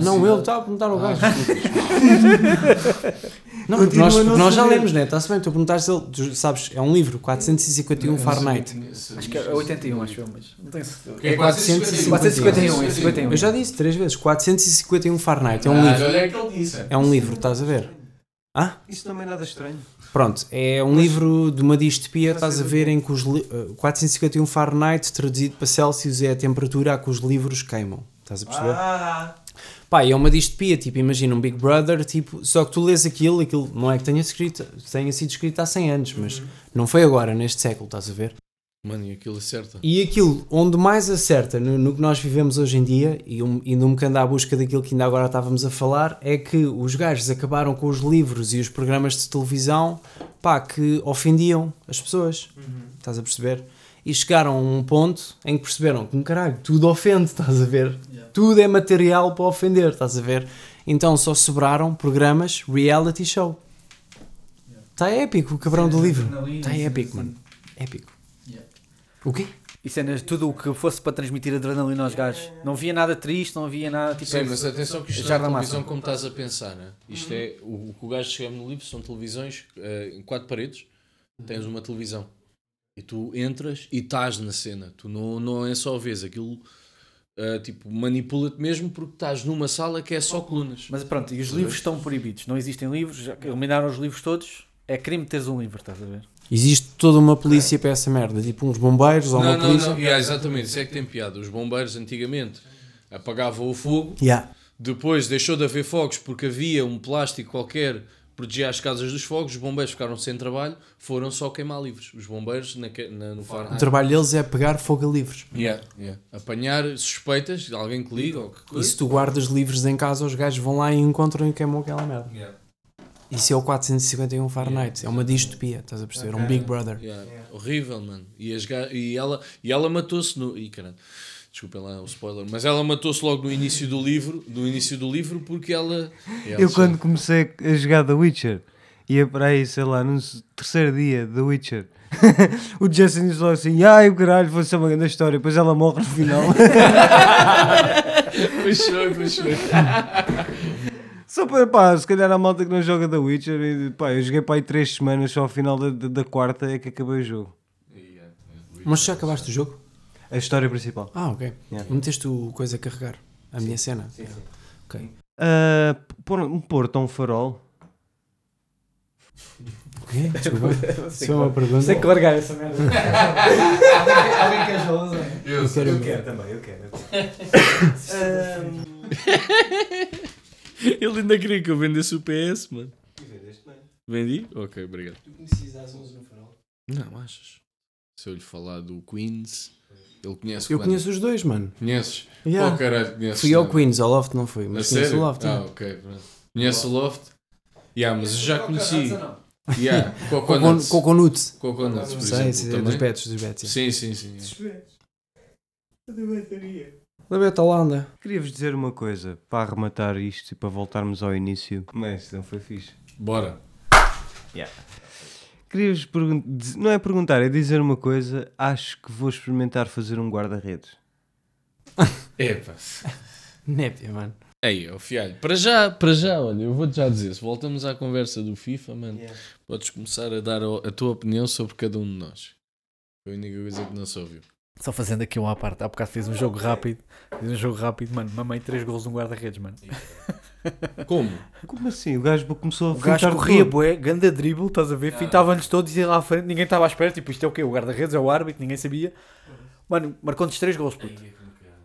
D: Não, ele estava a perguntar ao gajo. (laughs) não, porque nós, porque nós já lemos, né? Está-se bem, tu perguntaste ele, tu sabes, é um livro, 451 Fahrenheit.
E: Acho que é 81, acho eu, mas não tenho certeza.
C: É 451.
E: 451, é 51.
D: Eu já disse três vezes, 451 Fahrenheit, é um
C: Ah,
D: livro.
C: é ele.
D: É um livro, estás a ver? Ah?
B: Isso não é nada estranho.
D: Pronto, é um livro de uma distopia, estás a ver, em que os li- eh, 451 Fahrenheit, traduzido para Celsius, é a temperatura a que os livros queimam. Estás a perceber?
B: Ah,
D: Pá, é uma distopia, tipo, imagina um Big Brother, tipo, só que tu lês aquilo, aquilo não é que tenha, escrito, tenha sido escrito há 100 anos, mas não foi agora, neste século, estás a ver?
C: Mano, e aquilo acerta.
D: E aquilo onde mais acerta no, no que nós vivemos hoje em dia, e um, indo um bocado à busca daquilo que ainda agora estávamos a falar, é que os gajos acabaram com os livros e os programas de televisão pá, que ofendiam as pessoas. Estás a perceber? E chegaram a um ponto em que perceberam que, caralho, tudo ofende, estás a ver? Tudo é material para ofender, estás a ver? Então só sobraram programas reality show. Está épico o cabrão do livro. Está épico, mano. Épico. O quê?
E: E cenas, tudo o que fosse para transmitir adrenalina aos gajos. Não havia nada triste, não havia nada tipo.
C: Sim, mas atenção que isto é televisão como estás a pensar, né? Isto é, o, o que o gajo escreve no livro são televisões eh, em quatro paredes, tens uma televisão. E tu entras e estás na cena. Tu não, não é só vês aquilo, eh, tipo, manipula-te mesmo porque estás numa sala que é só colunas.
E: Mas pronto, e os livros estão proibidos. Não existem livros, já eliminaram os livros todos. É crime teres um livro, estás a ver?
D: Existe toda uma polícia para essa merda, tipo uns bombeiros ou
C: Não,
D: uma
C: não,
D: polícia.
C: não, yeah, exatamente, isso é que tem piada. Os bombeiros antigamente apagavam o fogo,
D: Yeah.
C: depois deixou de haver fogos porque havia um plástico qualquer que protegia as casas dos fogos, os bombeiros ficaram sem trabalho, foram só queimar livros. Os bombeiros na, na, no
D: O
C: Fahrenheit.
D: trabalho deles é pegar fogo a livros.
C: Yeah, yeah. Apanhar suspeitas de alguém que liga ou que
D: E
C: coisa.
D: se tu guardas livros em casa, os gajos vão lá e encontram e queimam aquela merda.
C: Yeah.
D: Isso é o 451 Fahrenheit. É uma distopia, estás a perceber? Um Big Brother.
C: Yeah. Horrível, mano. E, as ga- e ela, e ela matou-se no. Ih, caralho. Desculpem lá o spoiler, mas ela matou-se logo no início do livro, no início do livro, porque ela. ela
B: eu quando comecei a jogar The Witcher, ia para aí, sei lá, no terceiro dia The Witcher. (laughs) o Justin disse logo assim: ai o caralho, foi ser uma grande história. Depois ela morre no final.
C: Pois foi, pois foi.
B: Só para, pá, se calhar a malta que não joga The Witcher. E, pá, eu joguei para aí 3 semanas, só ao final da, da, da quarta é que acabei o jogo.
D: Mas já acabaste o jogo?
B: A história principal.
D: Ah, ok.
B: Yeah.
D: Meteste o coisa a carregar. A minha cena. Ok.
B: Ah, pôr, um porto a um farol.
D: O quê? Desculpa. (laughs) Isso é uma pergunta.
E: Sei que largar essa merda. (laughs) Alguém quer geloso?
D: Eu quero
B: Eu quero também, eu quero. (laughs)
C: Ele ainda queria que eu vendesse o PS, mano. Vendi? Ok, obrigado.
D: Tu conheces as 11 no farol?
C: Não, achas? Se eu lhe falar do Queens, ele conhece
D: Eu
C: quando?
D: conheço os dois, mano.
C: Conheces?
D: Yeah.
C: Oh, caralho, conheces.
D: Fui ao. Queens, ao Loft não fui,
C: A
D: mas conheço
C: sério?
D: o Loft.
C: Ah,
D: yeah.
C: ok. pronto. Conhece o Loft? Yeah, mas eu já conheci.
E: não?
C: Yeah, (laughs)
D: Cocon-
C: Coconuts.
D: Coconuts.
C: Coconuts, por
D: Sei,
C: exemplo.
D: sei,
C: também.
D: dos Betos, dos Betos.
C: Sim, sim, sim.
D: Da Beta Holanda.
B: Queria-vos dizer uma coisa para arrematar isto e para voltarmos ao início. Mas não foi fixe.
C: Bora.
B: Yeah. Queria-vos perguntar, não é perguntar, é dizer uma coisa. Acho que vou experimentar fazer um guarda-redes. (laughs)
C: Epa.
D: Népia, mano.
C: Aí, ó fialho, para já, para já, olha, eu vou-te já dizer, se voltamos à conversa do FIFA, mano, podes começar a dar a, a tua opinião sobre cada um de nós. Foi a única coisa que não se ouviu.
E: Só fazendo aqui um à parte. Há bocado fiz um jogo rápido. Fiz um jogo rápido, mano. Mamei 3 gols no guarda-redes, mano. (laughs)
C: Como?
B: Como assim? O gajo começou a
E: O gajo corria, bué, ganda dribble, estás a ver? Fintava-nos todos e ia lá à frente, ninguém estava à espera. Tipo, isto é o quê? O guarda-redes é o árbitro, ninguém sabia. Mano, marcou-nos 3 gols, puto.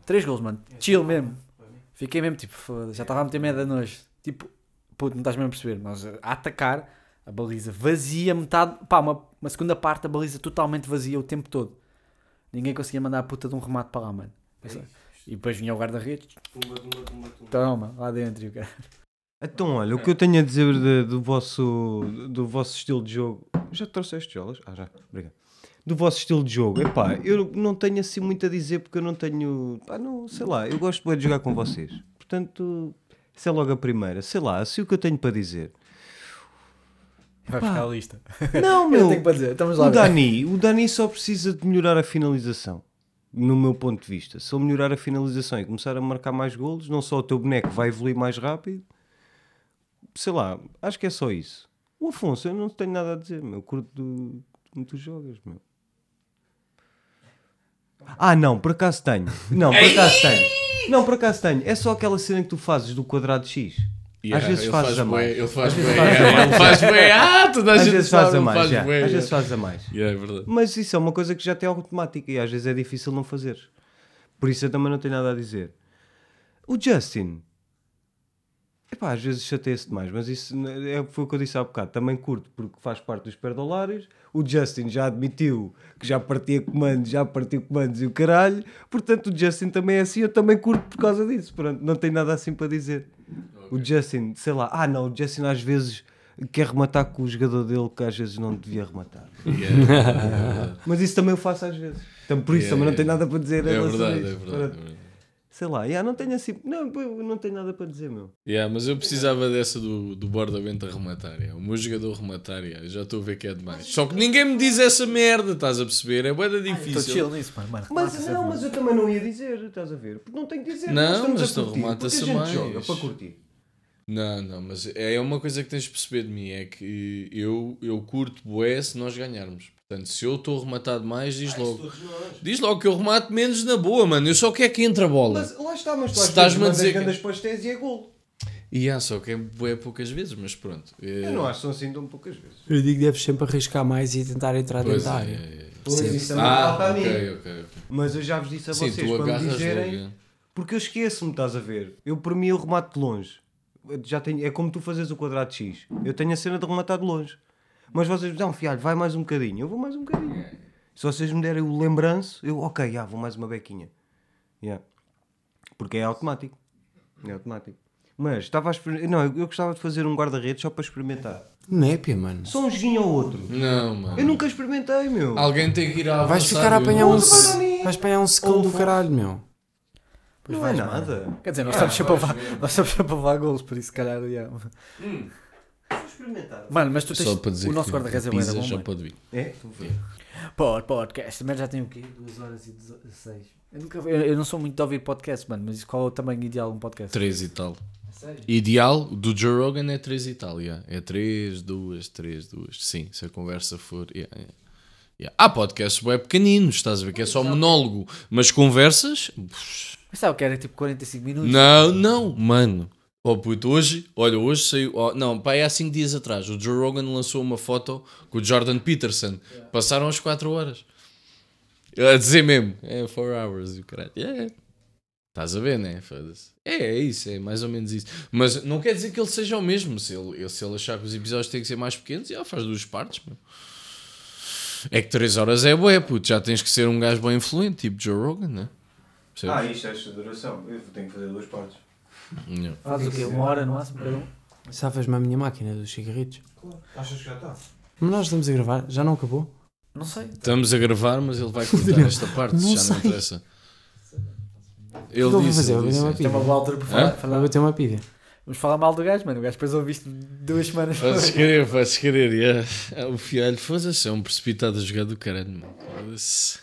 E: 3 gols, mano. Chill mesmo. Fiquei mesmo tipo, foda-se, já estava a meter medo da noite. Tipo, puto, não estás mesmo a perceber. Nós a atacar, a baliza vazia, metade, pá, uma, uma segunda parte, a baliza totalmente vazia o tempo todo. Ninguém conseguia mandar a puta de um remate para lá, mano. E depois vinha o guarda-redes, toma, lá dentro. E o cara.
B: Então, olha, o que eu tenho a dizer de- do, vosso, do vosso estilo de jogo. Já trouxeste jolas? Ah, já, obrigado. Do vosso estilo de jogo, epá, eu não tenho assim muito a dizer porque eu não tenho. Pá, não, sei lá, eu gosto de jogar com vocês. Portanto, isso é logo a primeira. Sei lá, assim o que eu tenho para dizer.
E: Vai buscar a lista.
B: Não, (laughs)
E: Eu
B: meu.
E: tenho para dizer, estamos lá.
B: O. Dani, o Dani só precisa de melhorar a finalização. No meu ponto de vista. Se ele melhorar a finalização e começar a marcar mais golos, não só o teu boneco vai evoluir mais rápido. Sei lá, acho que é só isso. O Afonso, eu não tenho nada a dizer, meu. Curto do, como tu jogas, meu. Ah, não, por acaso tenho. Não, por acaso tenho. Não, por acaso tenho. É só aquela cena que tu fazes do quadrado X. Às vezes fazes
C: faz
B: a
C: bué,
B: mais.
C: Ele faz
B: a
C: yeah,
B: mais,
C: ele faz bué. Ah, toda a
B: Às
C: gente
B: vezes faz a mais,
C: faz bué,
B: Às
C: yeah.
B: vezes faz a mais.
C: Yeah, é verdade.
B: Mas isso é uma coisa que já tem automática e às vezes é difícil não fazer. Por isso eu também não tenho nada a dizer. O Justin, epá, às vezes chateia-se demais, mas isso é, foi o que eu disse há bocado. Também curto porque faz parte dos perdolários. O Justin já admitiu que já partia comandos, já partiu comandos e o caralho. Portanto, o Justin também é assim. Eu também curto por causa disso. Pronto, não tenho nada assim para dizer. O Justin, sei lá, ah não, o Justin às vezes quer rematar com o jogador dele que às vezes não devia rematar.
C: Yeah,
B: Mas isso também eu faço às vezes. Então, por isso
C: Yeah,
B: também não
C: yeah.
B: tenho nada para dizer.
C: É verdade, é
B: isso.
C: verdade. é
B: Pronto.
C: verdade.
B: Sei lá, yeah, não tenho assim. Não, eu não tenho nada para dizer, meu.
C: Yeah, mas eu precisava dessa do, do Bordamento a rematar. yeah. O meu jogador rematar, yeah. já estou a ver que é demais. Só que ninguém me diz essa merda, estás a perceber? É boeda
E: Estou
C: difícil.
E: chill nisso, mano. mano
B: Mas não, mas eu também não ia dizer, estás a ver? Porque não tenho que dizer.
C: Não, mas tu remata-se mais.
B: joga para curtir.
C: Não, não, mas é uma coisa que tens de perceber de mim: é que eu, eu curto bué se nós ganharmos. Portanto, se eu estou rematado mais, diz logo. Diz logo que eu remato menos na boa, mano. Eu só quero que entre a bola.
B: Mas lá está, mas tu
C: Se estás-me a dizer que-
B: grandes pastéis e é gol.
C: E há só que é bué poucas vezes, mas pronto. É-
B: Eu não acho que são assim tão poucas vezes.
D: Eu digo que deves sempre arriscar mais e tentar entrar
C: Pois
D: dentro da
C: é,
D: área.
C: é, é.
B: Pois,
D: Sim.
B: isso também
C: Ah,
B: falta a mim.
C: ok, ok, ok.
B: Mas eu já vos disse a
C: Sim,
B: vocês para me dizerem.
C: logo. é.
B: Porque eu esqueço-me, estás a ver? Eu, para mim, eu remato de longe. Já tenho, é como tu fazes o quadrado X. Eu tenho a cena de rematar de longe. Mas vocês dizem, não, fialho, vai mais um bocadinho. Eu vou mais um bocadinho. Se vocês me derem o lembranço, eu, ok, já, vou mais uma bequinha. Yeah. Porque é automático. É automático. Mas estava a exper- Não, eu eu gostava de fazer um guarda-redes só para experimentar.
D: Népia, mano.
B: Só um joguinho ou outro.
C: Não, mano.
B: Eu nunca experimentei, meu.
C: Alguém tem que ir à
D: Vais ficar a apanhar um. Vais apanhar um secão do caralho, meu.
E: Pois
B: Não é
E: vais, mano.
B: nada.
E: Quer dizer, nós estamos sempre a levar, nós estamos sempre a levar golos, por isso, se calhar. yeah.
B: Experimentar.
E: Mano, mas tu tens.
C: Só para dizer
E: o nosso guarda-redes é
C: pizza
E: bom.
C: já
E: mano.
C: pode vir.
B: É?
E: Pod, podcast. Também já tem o quê? 2 horas e 16. Eu, nunca, eu, eu não sou muito de ouvir podcast, mano, mas qual é o tamanho ideal de um podcast?
C: 3 e tal.
E: Sério?
C: Ideal do Joe Rogan é 3 e tal. Yeah. É 3, 2, 3, 2. Sim, se a conversa for. Yeah, yeah. Yeah. Há podcasts web pequeninos, estás a ver? Que é só monólogo, mas conversas.
E: Pensava que era tipo 45 minutos.
C: Não, não, mano. Oh puto, hoje, olha, hoje saiu. oh, não, pá, é há 5 dias atrás. O Joe Rogan lançou uma foto com o Jordan Peterson. Passaram as 4 horas. A dizer mesmo, é 4 hours o caralho. Yeah. Estás a ver, né? Foda-se. É, é isso, é mais ou menos isso. Mas não quer dizer que ele seja o mesmo. Se ele, se ele achar que os episódios têm que ser mais pequenos, já faz duas partes. Meu. É que 3 horas é bué, puto. Já tens que ser um gajo bem influente, tipo Joe Rogan, né? Percebes?
B: Ah, isto é esta duração. Eu tenho que fazer duas partes.
C: Yeah.
E: Faz o quê? Uma hora no máximo cada um?
D: Safas-me a minha máquina dos cigarritos.
B: Achas que já está?
D: Mas nós estamos a gravar, já não acabou?
E: Não sei.
C: Estamos a gravar, mas ele vai cortar esta parte,
D: Não
C: já não
D: sei.
C: interessa.
D: que eu vou
C: disse,
D: fazer?
C: ele
D: Vou
C: disse.
D: uma
E: Tem uma boa altura para
C: Hã?
E: falar.
D: Bater uma pilha.
E: Vamos falar mal do gajo, mano. O gajo depois ouviste duas semanas depois.
C: querer, podes querer. yeah. Ah, O fialho, foda-se, é um precipitado a jogar do caralho, mano. Foda-se.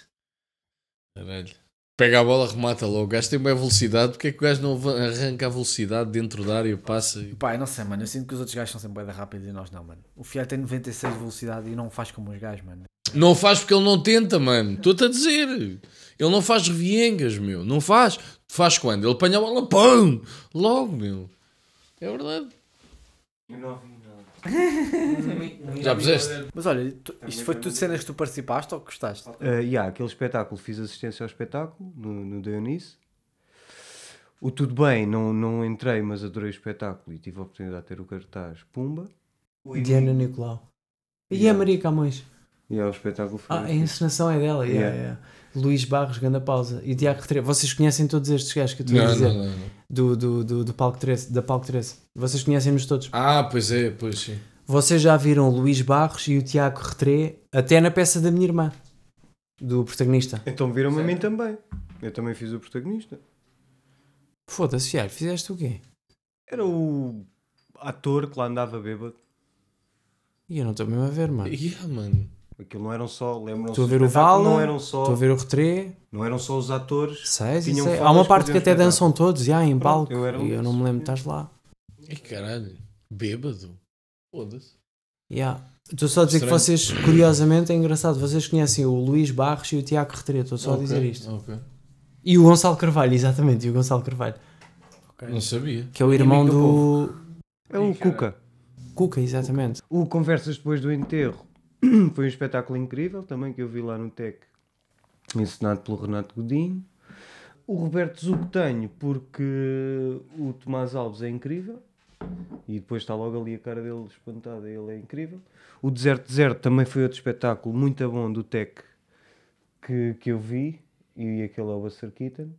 C: Caralho. Pega a bola, remata logo. O gajo tem bem velocidade. Porque é que o gajo não arranca a velocidade dentro da área, passa e...
E: Pá, eu não sei, mano. Eu sinto que os outros gajos são sempre bem rápidos e nós não, mano. O Fiat tem 96 de velocidade e não faz como os gajos, mano.
C: Não faz porque ele não tenta, mano. Estou-te a dizer. Ele não faz reviengas, meu. Não faz. Faz quando? Ele apanha a bola, pum! Logo, meu. É verdade.
B: Eu não (laughs)
C: Já puseste?
E: Mas olha, tu- isto foi tudo cenas que tu participaste ou que gostaste?
B: Uh, yeah, aquele espetáculo, fiz assistência ao espetáculo no, no Dionísio. O Tudo Bem, não, não entrei, mas adorei o espetáculo e tive a oportunidade de ter o cartaz Pumba.
D: Diana Nicolau. E a
B: Yeah.
D: Maria Camões.
B: E é, o espetáculo foi.
D: Ah, a encenação é dela. yeah,
B: Yeah.
D: yeah. Luís Barros, grande pausa. E Tiago Retre. Vocês conhecem todos estes gajos que eu estou a dizer?
C: não, não, não.
D: Do, do, do, do Palco 13, da Palco 13. Vocês conhecem-nos todos.
C: Ah, pois é, pois sim.
D: Vocês já viram o Luís Barros e o Tiago Retré até na peça da minha irmã, do protagonista.
B: Então viram-me a mim também. Eu também fiz o protagonista.
D: Foda-se, Fiar, fizeste o quê?
B: Era o ator que lá andava bêbado.
D: E eu não estou mesmo a ver, mano.
C: Yeah, mano.
B: Aquilo não eram só, lembram-se
D: Estou a ver o Vala,
B: não eram só,
D: Estou a ver o Retré,
B: não eram só os atores.
D: sei, sei. Há uma
B: que
D: parte que até dançam todos, já, em palco.
B: eu um
D: e eu não me lembro de estás lá.
C: E caralho. Bêbado. Foda-se.
D: Yeah. Estou só a dizer que
C: Estranho.
D: vocês, curiosamente, é engraçado, vocês conhecem o Luís Barros e o Tiago Retré, estou só a dizer isto.
C: ok.
D: E o Gonçalo Carvalho, exatamente, e o Gonçalo Carvalho,
C: Não sabia.
D: que é o irmão
E: do
D: do
B: É o Cuca.
D: Cuca, exatamente.
B: O Conversas Depois do Enterro (clears throat) foi um espetáculo incrível também que eu vi lá no TEC, ensinado pelo Renato Godinho. O Roberto Zuco tenho porque o Tomás Alves é incrível e depois está logo ali a cara dele espantada, ele é incrível. O Deserto Deserto também foi outro espetáculo muito bom do TEC que, que eu vi e aquele é o Buster Keaton.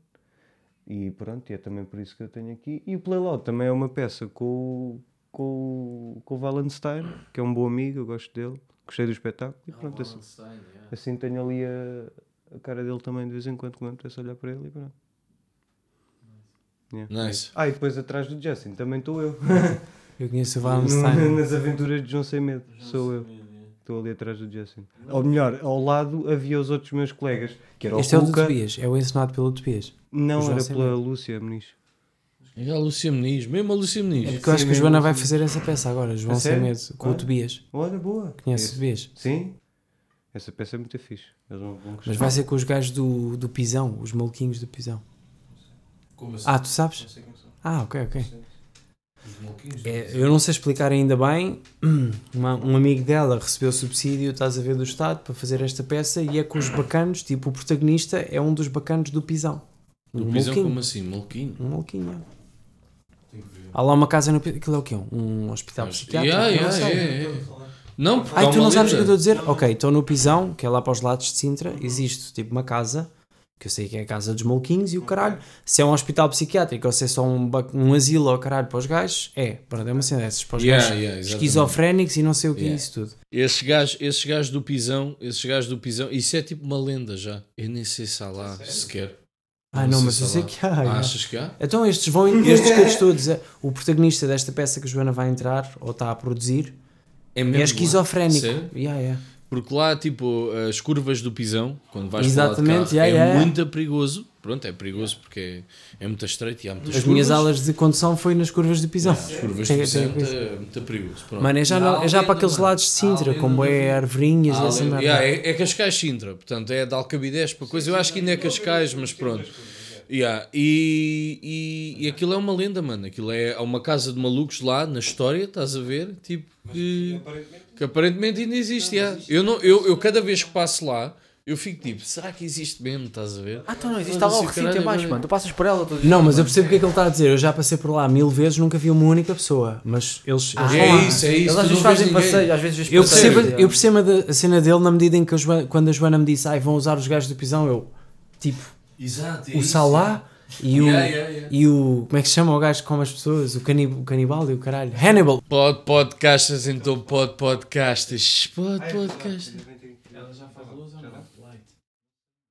B: E pronto, e é também por isso que eu tenho aqui. E o Playloud também é uma peça com, com, com o Wallenstein, que é um bom amigo, eu gosto dele, gostei do espetáculo. E pronto, assim, assim tenho ali a, a cara dele também de vez em quando, quando apetece olhar para ele e pronto. Yeah.
C: Nice.
B: Ah, e depois atrás do Justin também estou eu.
D: Eu conheço o Wallenstein. (laughs)
B: nas aventuras de João Sem Medo, sou eu. Estou ali atrás do Justin. Ou melhor, ao lado havia os outros meus colegas, que era
D: Este é
B: o
D: o do. Tobias, é o ensinado pelo Tobias.
B: Não,
D: O João
B: era pela Lúcia Muniz.
C: É a Lúcia Meniz, mesmo a Lúcia Meniz.
D: Porque eu acho que a Joana vai fazer essa peça agora, João
B: A
D: Sem? Medo, com o. Tobias.
B: Olha, boa.
D: Conhece o
B: Esse-
D: Tobias?
B: Sim. Essa peça é muito fixe. Eles vão, vão gostar.
D: Mas vai ser com os gajos do, do Pisão, os maluquinhos do Pisão.
C: Como assim?
D: Ah, tu sabes?
C: sei quem são.
D: Ah, ok, ok.
C: Os maluquinhos.
D: É, eu não sei explicar ainda bem. (clears throat) Uma- um amigo dela recebeu subsídio, estás a ver, do Estado para fazer esta peça e é com os bacanos. Tipo, o protagonista é um dos bacanos do Pisão. Um
C: Do pisão
D: maluquinho.
C: como assim? Maluquinho?
D: Um maluquinho. é. Há lá uma casa no Pisão. Aquilo é o quê? Um hospital
C: Mas-
D: psiquiátrico?
C: Yeah,
D: Eu não
C: yeah, é, é. Não, porque
D: Ai,
C: há
D: tu não sabes o que eu estou a dizer? Ok, então no Pisão, que é lá para os lados de Sintra, existe tipo uma casa, que eu sei que é a casa dos maluquinhos, e o caralho, se é um hospital psiquiátrico ou se é só um, um asilo ou caralho para os gajos, é, pronto, é uma cena dessas, para os
C: Yeah,
D: gajos
C: yeah,
D: esquizofrénicos e não sei o que é
C: Yeah.
D: isso tudo.
C: Esses gajos, esses gajos do pisão, esses gajos do pisão, isso é tipo uma lenda já. Eu nem sei se há lá sequer.
D: Ah, não,
C: sei
D: mas eu sei
C: lá.
D: que há. yeah.
C: Achas que há?
D: Então estes vão, (laughs) estes que eu estou a dizer, o protagonista desta peça que a Joana vai entrar, ou está a produzir,
C: É
D: é esquizofrénico.
C: Sério?
D: Yeah, yeah.
C: Porque lá, tipo, as curvas do pisão, quando vais
D: Exatamente,
C: falar de carro,
D: yeah,
C: é
D: yeah.
C: muito perigoso. Pronto, é perigoso porque é, é muito estreito e há muitas
D: As
C: curvas.
D: minhas aulas de condução foi nas curvas de Pisão.
C: As curvas do pisão é muito perigoso. Pronto.
D: Mano, é já, não- é já para aqueles
C: mano.
D: lados de Sintra,
C: Há
D: com boé
C: lenda.
D: arvorinhas e assim
C: lenda.
D: merda.
C: Yeah, é, é Cascais Sintra, portanto é de Alcabidez para coisa. Eu acho que ainda é Cascais, mas pronto. Yeah. E, e, e aquilo é uma lenda, mano. Aquilo é há uma casa de malucos lá na história, estás a ver? Tipo, que, que aparentemente ainda existe. yeah. Eu, não, eu, eu cada vez que passo lá, eu fico tipo, será que existe mesmo? Estás a ver?
E: Ah, então não existe. Está lá o recinto em baixo, mano. Tu passas por ela todo
D: Não, mas eu percebo o que é que ele está a dizer. Eu já passei por lá mil vezes, nunca vi uma única pessoa. Mas eles. eles
C: é
D: vão lá.
C: isso, é isso.
E: Eles às
C: não
E: vezes fazem passeio, às vezes
D: Eu percebo, eu percebo a cena dele na medida em que a Joana- quando a Joana me disse, ai, vão usar os gajos do pisão, eu, tipo,
C: Exato, é
D: o
C: isso.
D: Salá e o.
C: Yeah, yeah, yeah.
D: E o. Como é que se chama o gajo que come as pessoas? O, canib, o canibal e o caralho. Hannibal!
C: Pod podcastas, então pod podcastas. Pod podcastas.
D: Ela já faz luz ou não? Light.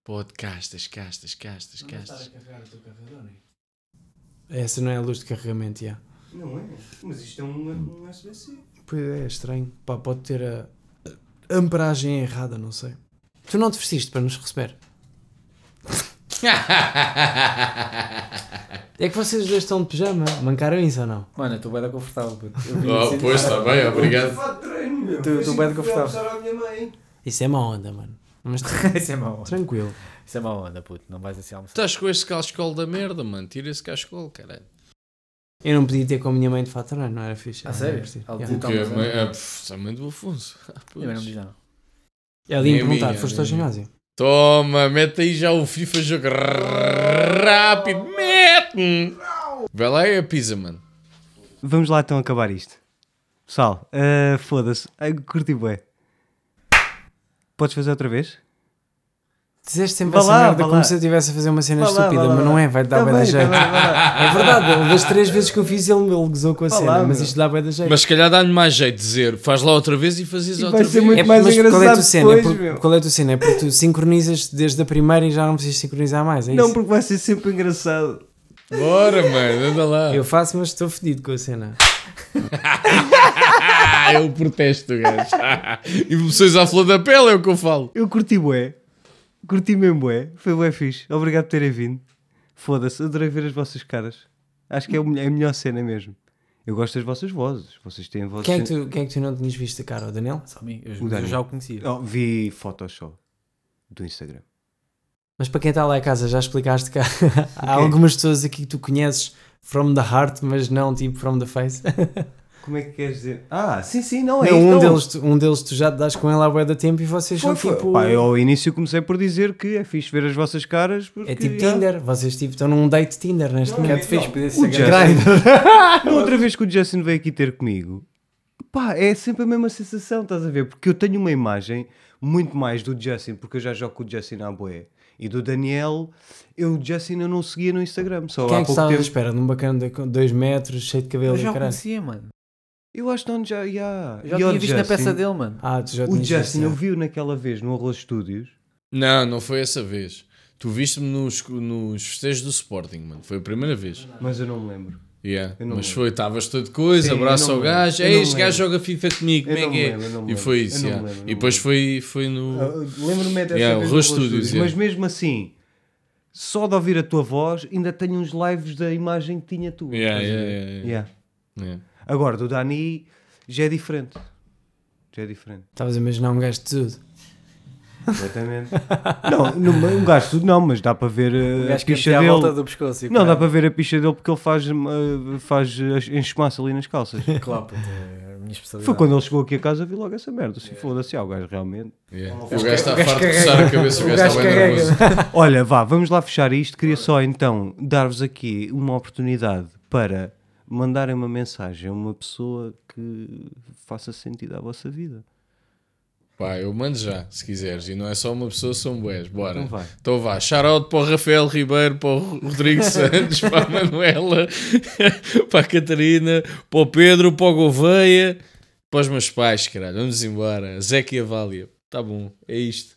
C: Podcastas, castas, castas, castas.
D: carregador, Essa não é a luz de carregamento, já.
B: Não é? Mas isto é um, um USB-C.
D: Pois é, é estranho. Pá, pode ter a, a amperagem errada, não sei. Tu não te vestiste para nos receber? É que vocês dois estão de pijama. Mancaram isso ou não?
E: Mano, eu estou bem confortável.
C: Oh,
E: assim-
C: pois está bem, obrigado.
B: Assim
E: bem confortável.
D: Isso é má onda, mano. Mas (laughs)
E: Isso é mau onda.
D: tranquilo.
E: Isso é mau onda, puto. Não vais assim almoçar.
C: Estás com este cascol da merda, mano. Tira esse cascol, caralho.
D: Eu não podia ter com a minha mãe de fato treino, não era fixe.
E: Ah, sério? Ela
D: Yeah.
C: Que
E: mas
C: a
E: é-
C: mãe, pff, a mãe do Afonso. (laughs) Ah.
E: Eu não diz nada.
D: Ela ia me
C: a
D: perguntar, foste ao
C: a
D: ginásio?
C: Toma, mete aí já o FIFA jogo rápido, mete! Vai lá e a pizza, mano.
B: Vamos lá então acabar isto. Pessoal, eh, foda-se. Curti bué. Podes fazer outra vez?
D: Dizeste sempre essa
B: lá,
D: merda como
B: lá.
D: se eu estivesse a fazer uma cena
B: Vá
D: estúpida,
B: lá,
D: mas não é, vai dar
B: Tá
D: bem da jeito. (laughs) É verdade, das três vezes que eu fiz ele, ele gozou com a
B: Vá
D: cena,
B: lá,
D: mas
B: meu.
D: isto dá bem da jeito.
C: Mas se calhar dá-lhe mais jeito de dizer, faz lá outra vez e fazes
B: E
C: outra
B: vai ser
C: vez.
B: muito
D: É,
B: mais
D: mas qual é a
B: engraçado
D: tua cena? É por- qual é a tua cena? É porque tu sincronizas desde a primeira e já não precisas sincronizar mais, é
B: Não, porque vai ser sempre engraçado.
C: Bora, mano, anda lá.
D: Eu faço, mas estou fedido com a cena. (laughs)
C: O protesto do gajo. (laughs) Emoções à flor da pele é o que eu falo.
B: Eu curti bué. Curti mesmo bué. Foi bué fixe. Obrigado por terem vindo. Foda-se, adorei ver as vossas caras. Acho que é é a melhor cena mesmo. Eu gosto das vossas vozes. Vocês têm vozes...
D: Quem é, que tu, quem é que tu não tinhas visto a cara? O Daniel?
E: Só a mim. Eu,
B: O
E: eu
B: Dani.
E: já o conhecia.
B: Oh, vi fotos só do Instagram.
D: Mas para quem está lá em casa, já explicaste que há, há algumas pessoas aqui que tu conheces from the heart, mas não tipo from the face. (laughs)
B: Como é que queres dizer? Ah, sim, sim, não é
D: Não,
B: isso,
D: um,
B: não.
D: deles, tu- um deles tu já te das com ele há bué da tempo e vocês
B: Foi,
D: são
B: foi.
D: tipo.
B: Pá, eu ao início comecei por dizer que é fixe ver as vossas caras. Porque,
D: É tipo
B: já-
D: Tinder, vocês tipo estão num date Tinder neste
B: Não,
D: momento.
E: é fixe, ser (laughs)
B: outra vez que o Justin veio aqui ter comigo, pá, é sempre a mesma sensação, estás a ver? Porque eu tenho uma imagem muito mais do Justin, porque eu já jogo com o Justin à boé. E do Daniel, eu o Justin eu não seguia no Instagram. Só
D: Quem
B: há
D: é que
B: pouco
D: estava à espera? Num bacana de 2 metros, cheio de cabelo
E: Eu
D: e
E: já o
D: caralho.
E: conhecia, mano.
B: Eu acho que não, já. já.
E: Eu já
B: E
E: tinha visto na
B: Justin-
E: peça dele, mano.
D: Ah, tu já
B: O
D: tinhas
B: Justin, eu
D: já.
B: vi-o naquela vez no Arroz Studios.
C: Não, não foi essa vez. Tu viste-me nos, nos festejos do Sporting, mano. Foi a primeira vez.
B: Mas eu não me lembro.
C: Yeah.
B: Eu não
C: Mas
B: lembro.
C: foi, estavas todo coisa,
B: Sim, eu
C: abraço
B: não
C: ao
B: me lembro.
C: gajo.
B: Eu
C: Ei,
B: não
C: este
B: me
C: gajo
B: lembro.
C: joga FIFA comigo,
B: Eu
C: como é
B: não
C: que
B: me
C: é?
B: lembro, eu não me
C: E
B: lembro.
C: foi
B: Eu
C: isso.
B: não me
C: yeah.
B: lembro, não
C: E depois
B: me
C: foi, foi no.
B: Ah, Lembro-me dessa
C: Yeah,
B: vez no Arroz
C: Studios,
B: Studios,
C: yeah.
B: Mas mesmo assim, só de ouvir a tua voz, ainda tenho uns lives da imagem que tinha tu.
C: Yeah, yeah, yeah, yeah.
B: Yeah.
C: Yeah.
B: Agora, do Dani já é diferente. Já é diferente.
D: Estavas a imaginar um gajo de tudo.
B: Completamente. (laughs) não, não, um gajo tudo não, mas dá para ver uh, a
E: que
B: picha dele.
E: volta do pescoço.
B: Não, dá para ver a picha dele porque ele faz, uh, faz uh, enxumaça ali nas calças. (laughs)
E: Claro, é a minha especialidade.
B: Foi quando ele chegou aqui a casa vi logo essa merda. Se foda-se, ah, o gajo realmente.
C: Yeah. O gajo está farto de coçar a cabeça, o
E: O
C: gajo
E: gajo
C: está bem
E: carrega.
C: nervoso.
B: Olha, vá, vamos lá fechar isto. Queria só então dar-vos aqui uma oportunidade para mandarem uma mensagem a uma pessoa que faça sentido à vossa vida.
C: Pá, eu mando já, se quiseres. E não é só uma pessoa, são bués. Bora.
B: Então vai.
C: Então vá. Shoutout para o Rafael Ribeiro, para o Rodrigo (laughs) Santos, para a Manuela, (laughs) para a Catarina, para o Pedro, para o Gouveia, para os meus pais, caralho. Vamos embora. Zeca e a Vália. Tá bom, é isto.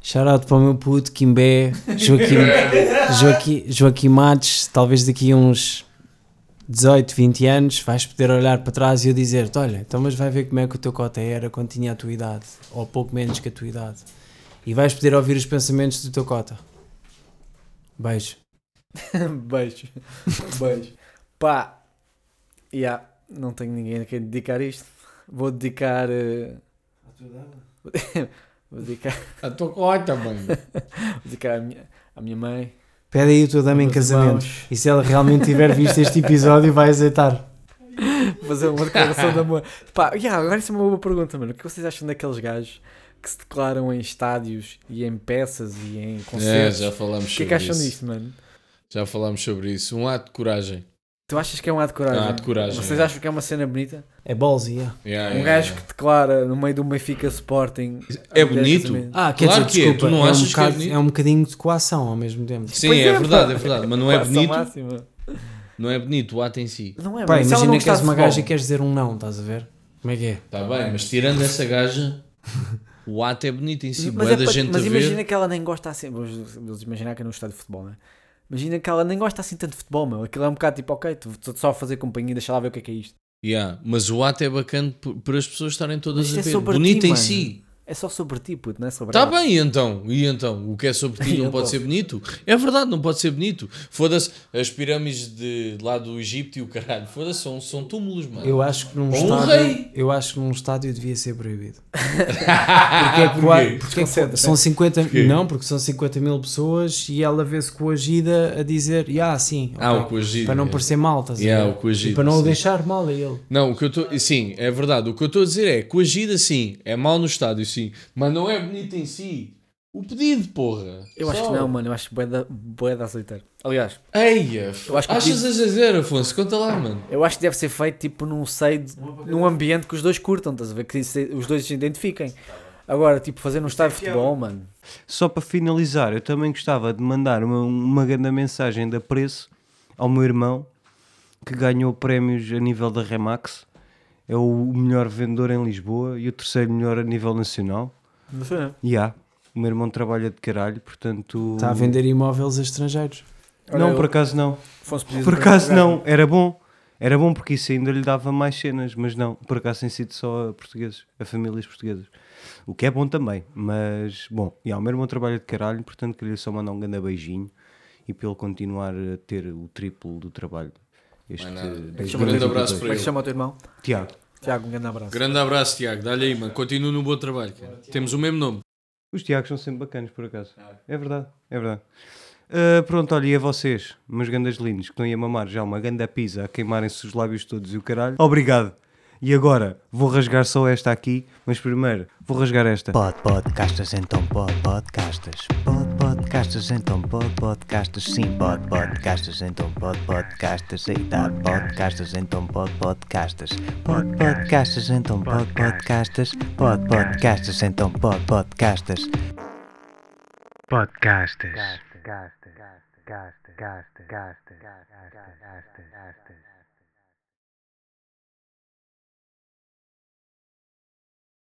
D: Shoutout para o meu puto, Kimbé, Joaquim, (laughs) Joaquim, Joaquim Matos, talvez daqui a uns 18, 20 anos vais poder olhar para trás e eu dizer-te, olha, então mas vai ver como é que o teu cota era quando tinha a tua idade, ou pouco menos que a tua idade. E vais poder ouvir os pensamentos do teu cota. Beijo. (laughs)
E: Beijo. Beijo. Pá. Yeah, não tenho ninguém a quem dedicar isto. Vou dedicar. eh, (laughs) Vou dedicar,
C: A tua cota, mãe. (laughs)
E: vou dedicar à, minha, à minha mãe.
D: Pede aí a tua dama em casamento.
E: irmãos.
D: E se ela realmente tiver visto este episódio, vai aceitar.
E: Fazer uma declaração de amor. Pá, yeah, agora isso é uma boa pergunta, mano. O que vocês acham daqueles gajos que se declaram em estádios e em peças e em
C: É,
E: concertos?
C: já falámos
E: o que é
C: sobre
E: que acham
C: isso.
E: disto, mano?
C: Já falámos sobre isso. Um ato de coragem.
E: Tu achas que é um ato de coragem?
C: Um ato de coragem,
E: Vocês
C: é.
E: acham que é uma cena bonita?
D: É ballsy, yeah.
C: Yeah,
E: Um
C: yeah,
E: gajo
C: yeah.
E: que declara no meio do Benfica Sporting.
C: É bonito?
D: Ah, quer
C: Claro
D: dizer,
C: que é.
D: desculpa,
C: Tu não
D: é, um
C: achas que é
D: bocado,
C: bonito?
D: é um bocadinho de coação ao mesmo tempo.
C: Sim,
E: Pois
C: é,
E: é,
C: verdade, é verdade. Mas não é bonito.
E: máxima.
C: Não é bonito o ato em si.
E: Não é, ela
D: imagina
E: não
D: que és uma gaja e queres dizer um não, estás a ver? Como é que é?
C: Está bem, mas tirando essa gaja, o ato é bonito em si.
E: Mas, é
C: da gente
E: mas imagina que ela nem gosta assim. Vamos, imaginar que é num estádio de futebol, né? Imagina que ela nem gosta assim tanto de futebol, meu. Aquilo é um bocado tipo, ok, estou só a fazer companhia, deixa lá ver o que é que é isto.
C: Yeah, mas o ato é bacana para as pessoas estarem todas a
E: é
C: ver.
E: sobre
C: Bonito
E: ti,
C: em
E: mano.
C: si.
E: É só sobre ti, puto, não é sobre
C: Tá
E: ela.
C: bem, e então? E então? O que é sobre ti (laughs) não pode
E: então?
C: ser bonito? É verdade, não pode ser bonito. Foda-se, as pirâmides de lá do Egito e o caralho, foda-se, são, são túmulos, mano.
D: Eu acho que num
C: um
D: estádio,
C: rei.
D: eu acho que num estádio devia ser proibido. Porque, é qua-
C: Porquê?
D: porque é que são 50
C: Porquê?
D: não, porque são 50 mil pessoas e ela vê-se coagida a dizer, ah, sim,
C: Ah,
D: ok",
C: o coagido.
D: para não
C: é.
D: parecer mal, estás a
C: Yeah,
D: ver?
C: o coagido,
D: E para não o
C: sim.
D: deixar mal a ele.
C: Não, o que eu estou. Sim, é verdade. O que eu estou a dizer é: coagida, sim. É mau no estádio, sim. Mas não é bonito em si. O pedido, porra.
E: Eu acho
C: Só.
E: que não, mano. Eu acho da, bué da aceitar. Aliás,
C: Eia,
E: Eu acho que
C: achas a dizer, Afonso? Conta lá, mano.
E: eu acho que deve ser feito tipo num seio, de- num ambiente que os dois curtam, estás a ver? Que se- os dois se identifiquem. Agora, tipo, fazer num estádio de futebol, mano.
B: Só para finalizar, eu também gostava de mandar uma, uma grande mensagem de apreço ao meu irmão que ganhou prémios a nível da Remax. É o melhor vendedor em Lisboa e o terceiro melhor a nível nacional.
E: Não sei, não.
B: E há. O meu irmão trabalha de caralho, portanto.
D: Está a vender imóveis a estrangeiros.
B: Não,
E: Olha,
B: por
E: eu-
B: acaso não. Por acaso não. Era bom. Era bom porque isso ainda lhe dava mais cenas, mas não. Por acaso tem sido só a portugueses, a famílias portuguesas. O que é bom também, mas bom. E o meu irmão trabalha de caralho, portanto queria só mandar um grande beijinho e para ele continuar a ter o triplo do trabalho. Este. 2022.
C: Um grande abraço
E: Como
C: para
E: é que
C: ele.
E: se chama o teu irmão?
B: Tiago.
E: Tiago, um grande abraço.
C: Grande abraço, Tiago. Dá-lhe aí, mano. Continua no bom trabalho. cara. Temos o mesmo nome.
B: Os Tiagos são sempre bacanas, por acaso. É verdade, é verdade. Ah, pronto, olha, e a vocês, meus gandas lindos, que estão aí a mamar já uma ganda pizza, a queimarem-se os lábios todos e o caralho. Obrigado. E agora, vou rasgar só esta aqui, mas primeiro, vou rasgar esta.
A: Pod podcastas, então pod podcastas. Pod podcastas, então pod podcastas. Sim, pod podcastas, então pod podcastas. Eita, podcastas, então pod podcastas. Pod podcastas, então pod podcastas. Pod podcastas, então pod podcastas. Podcastas.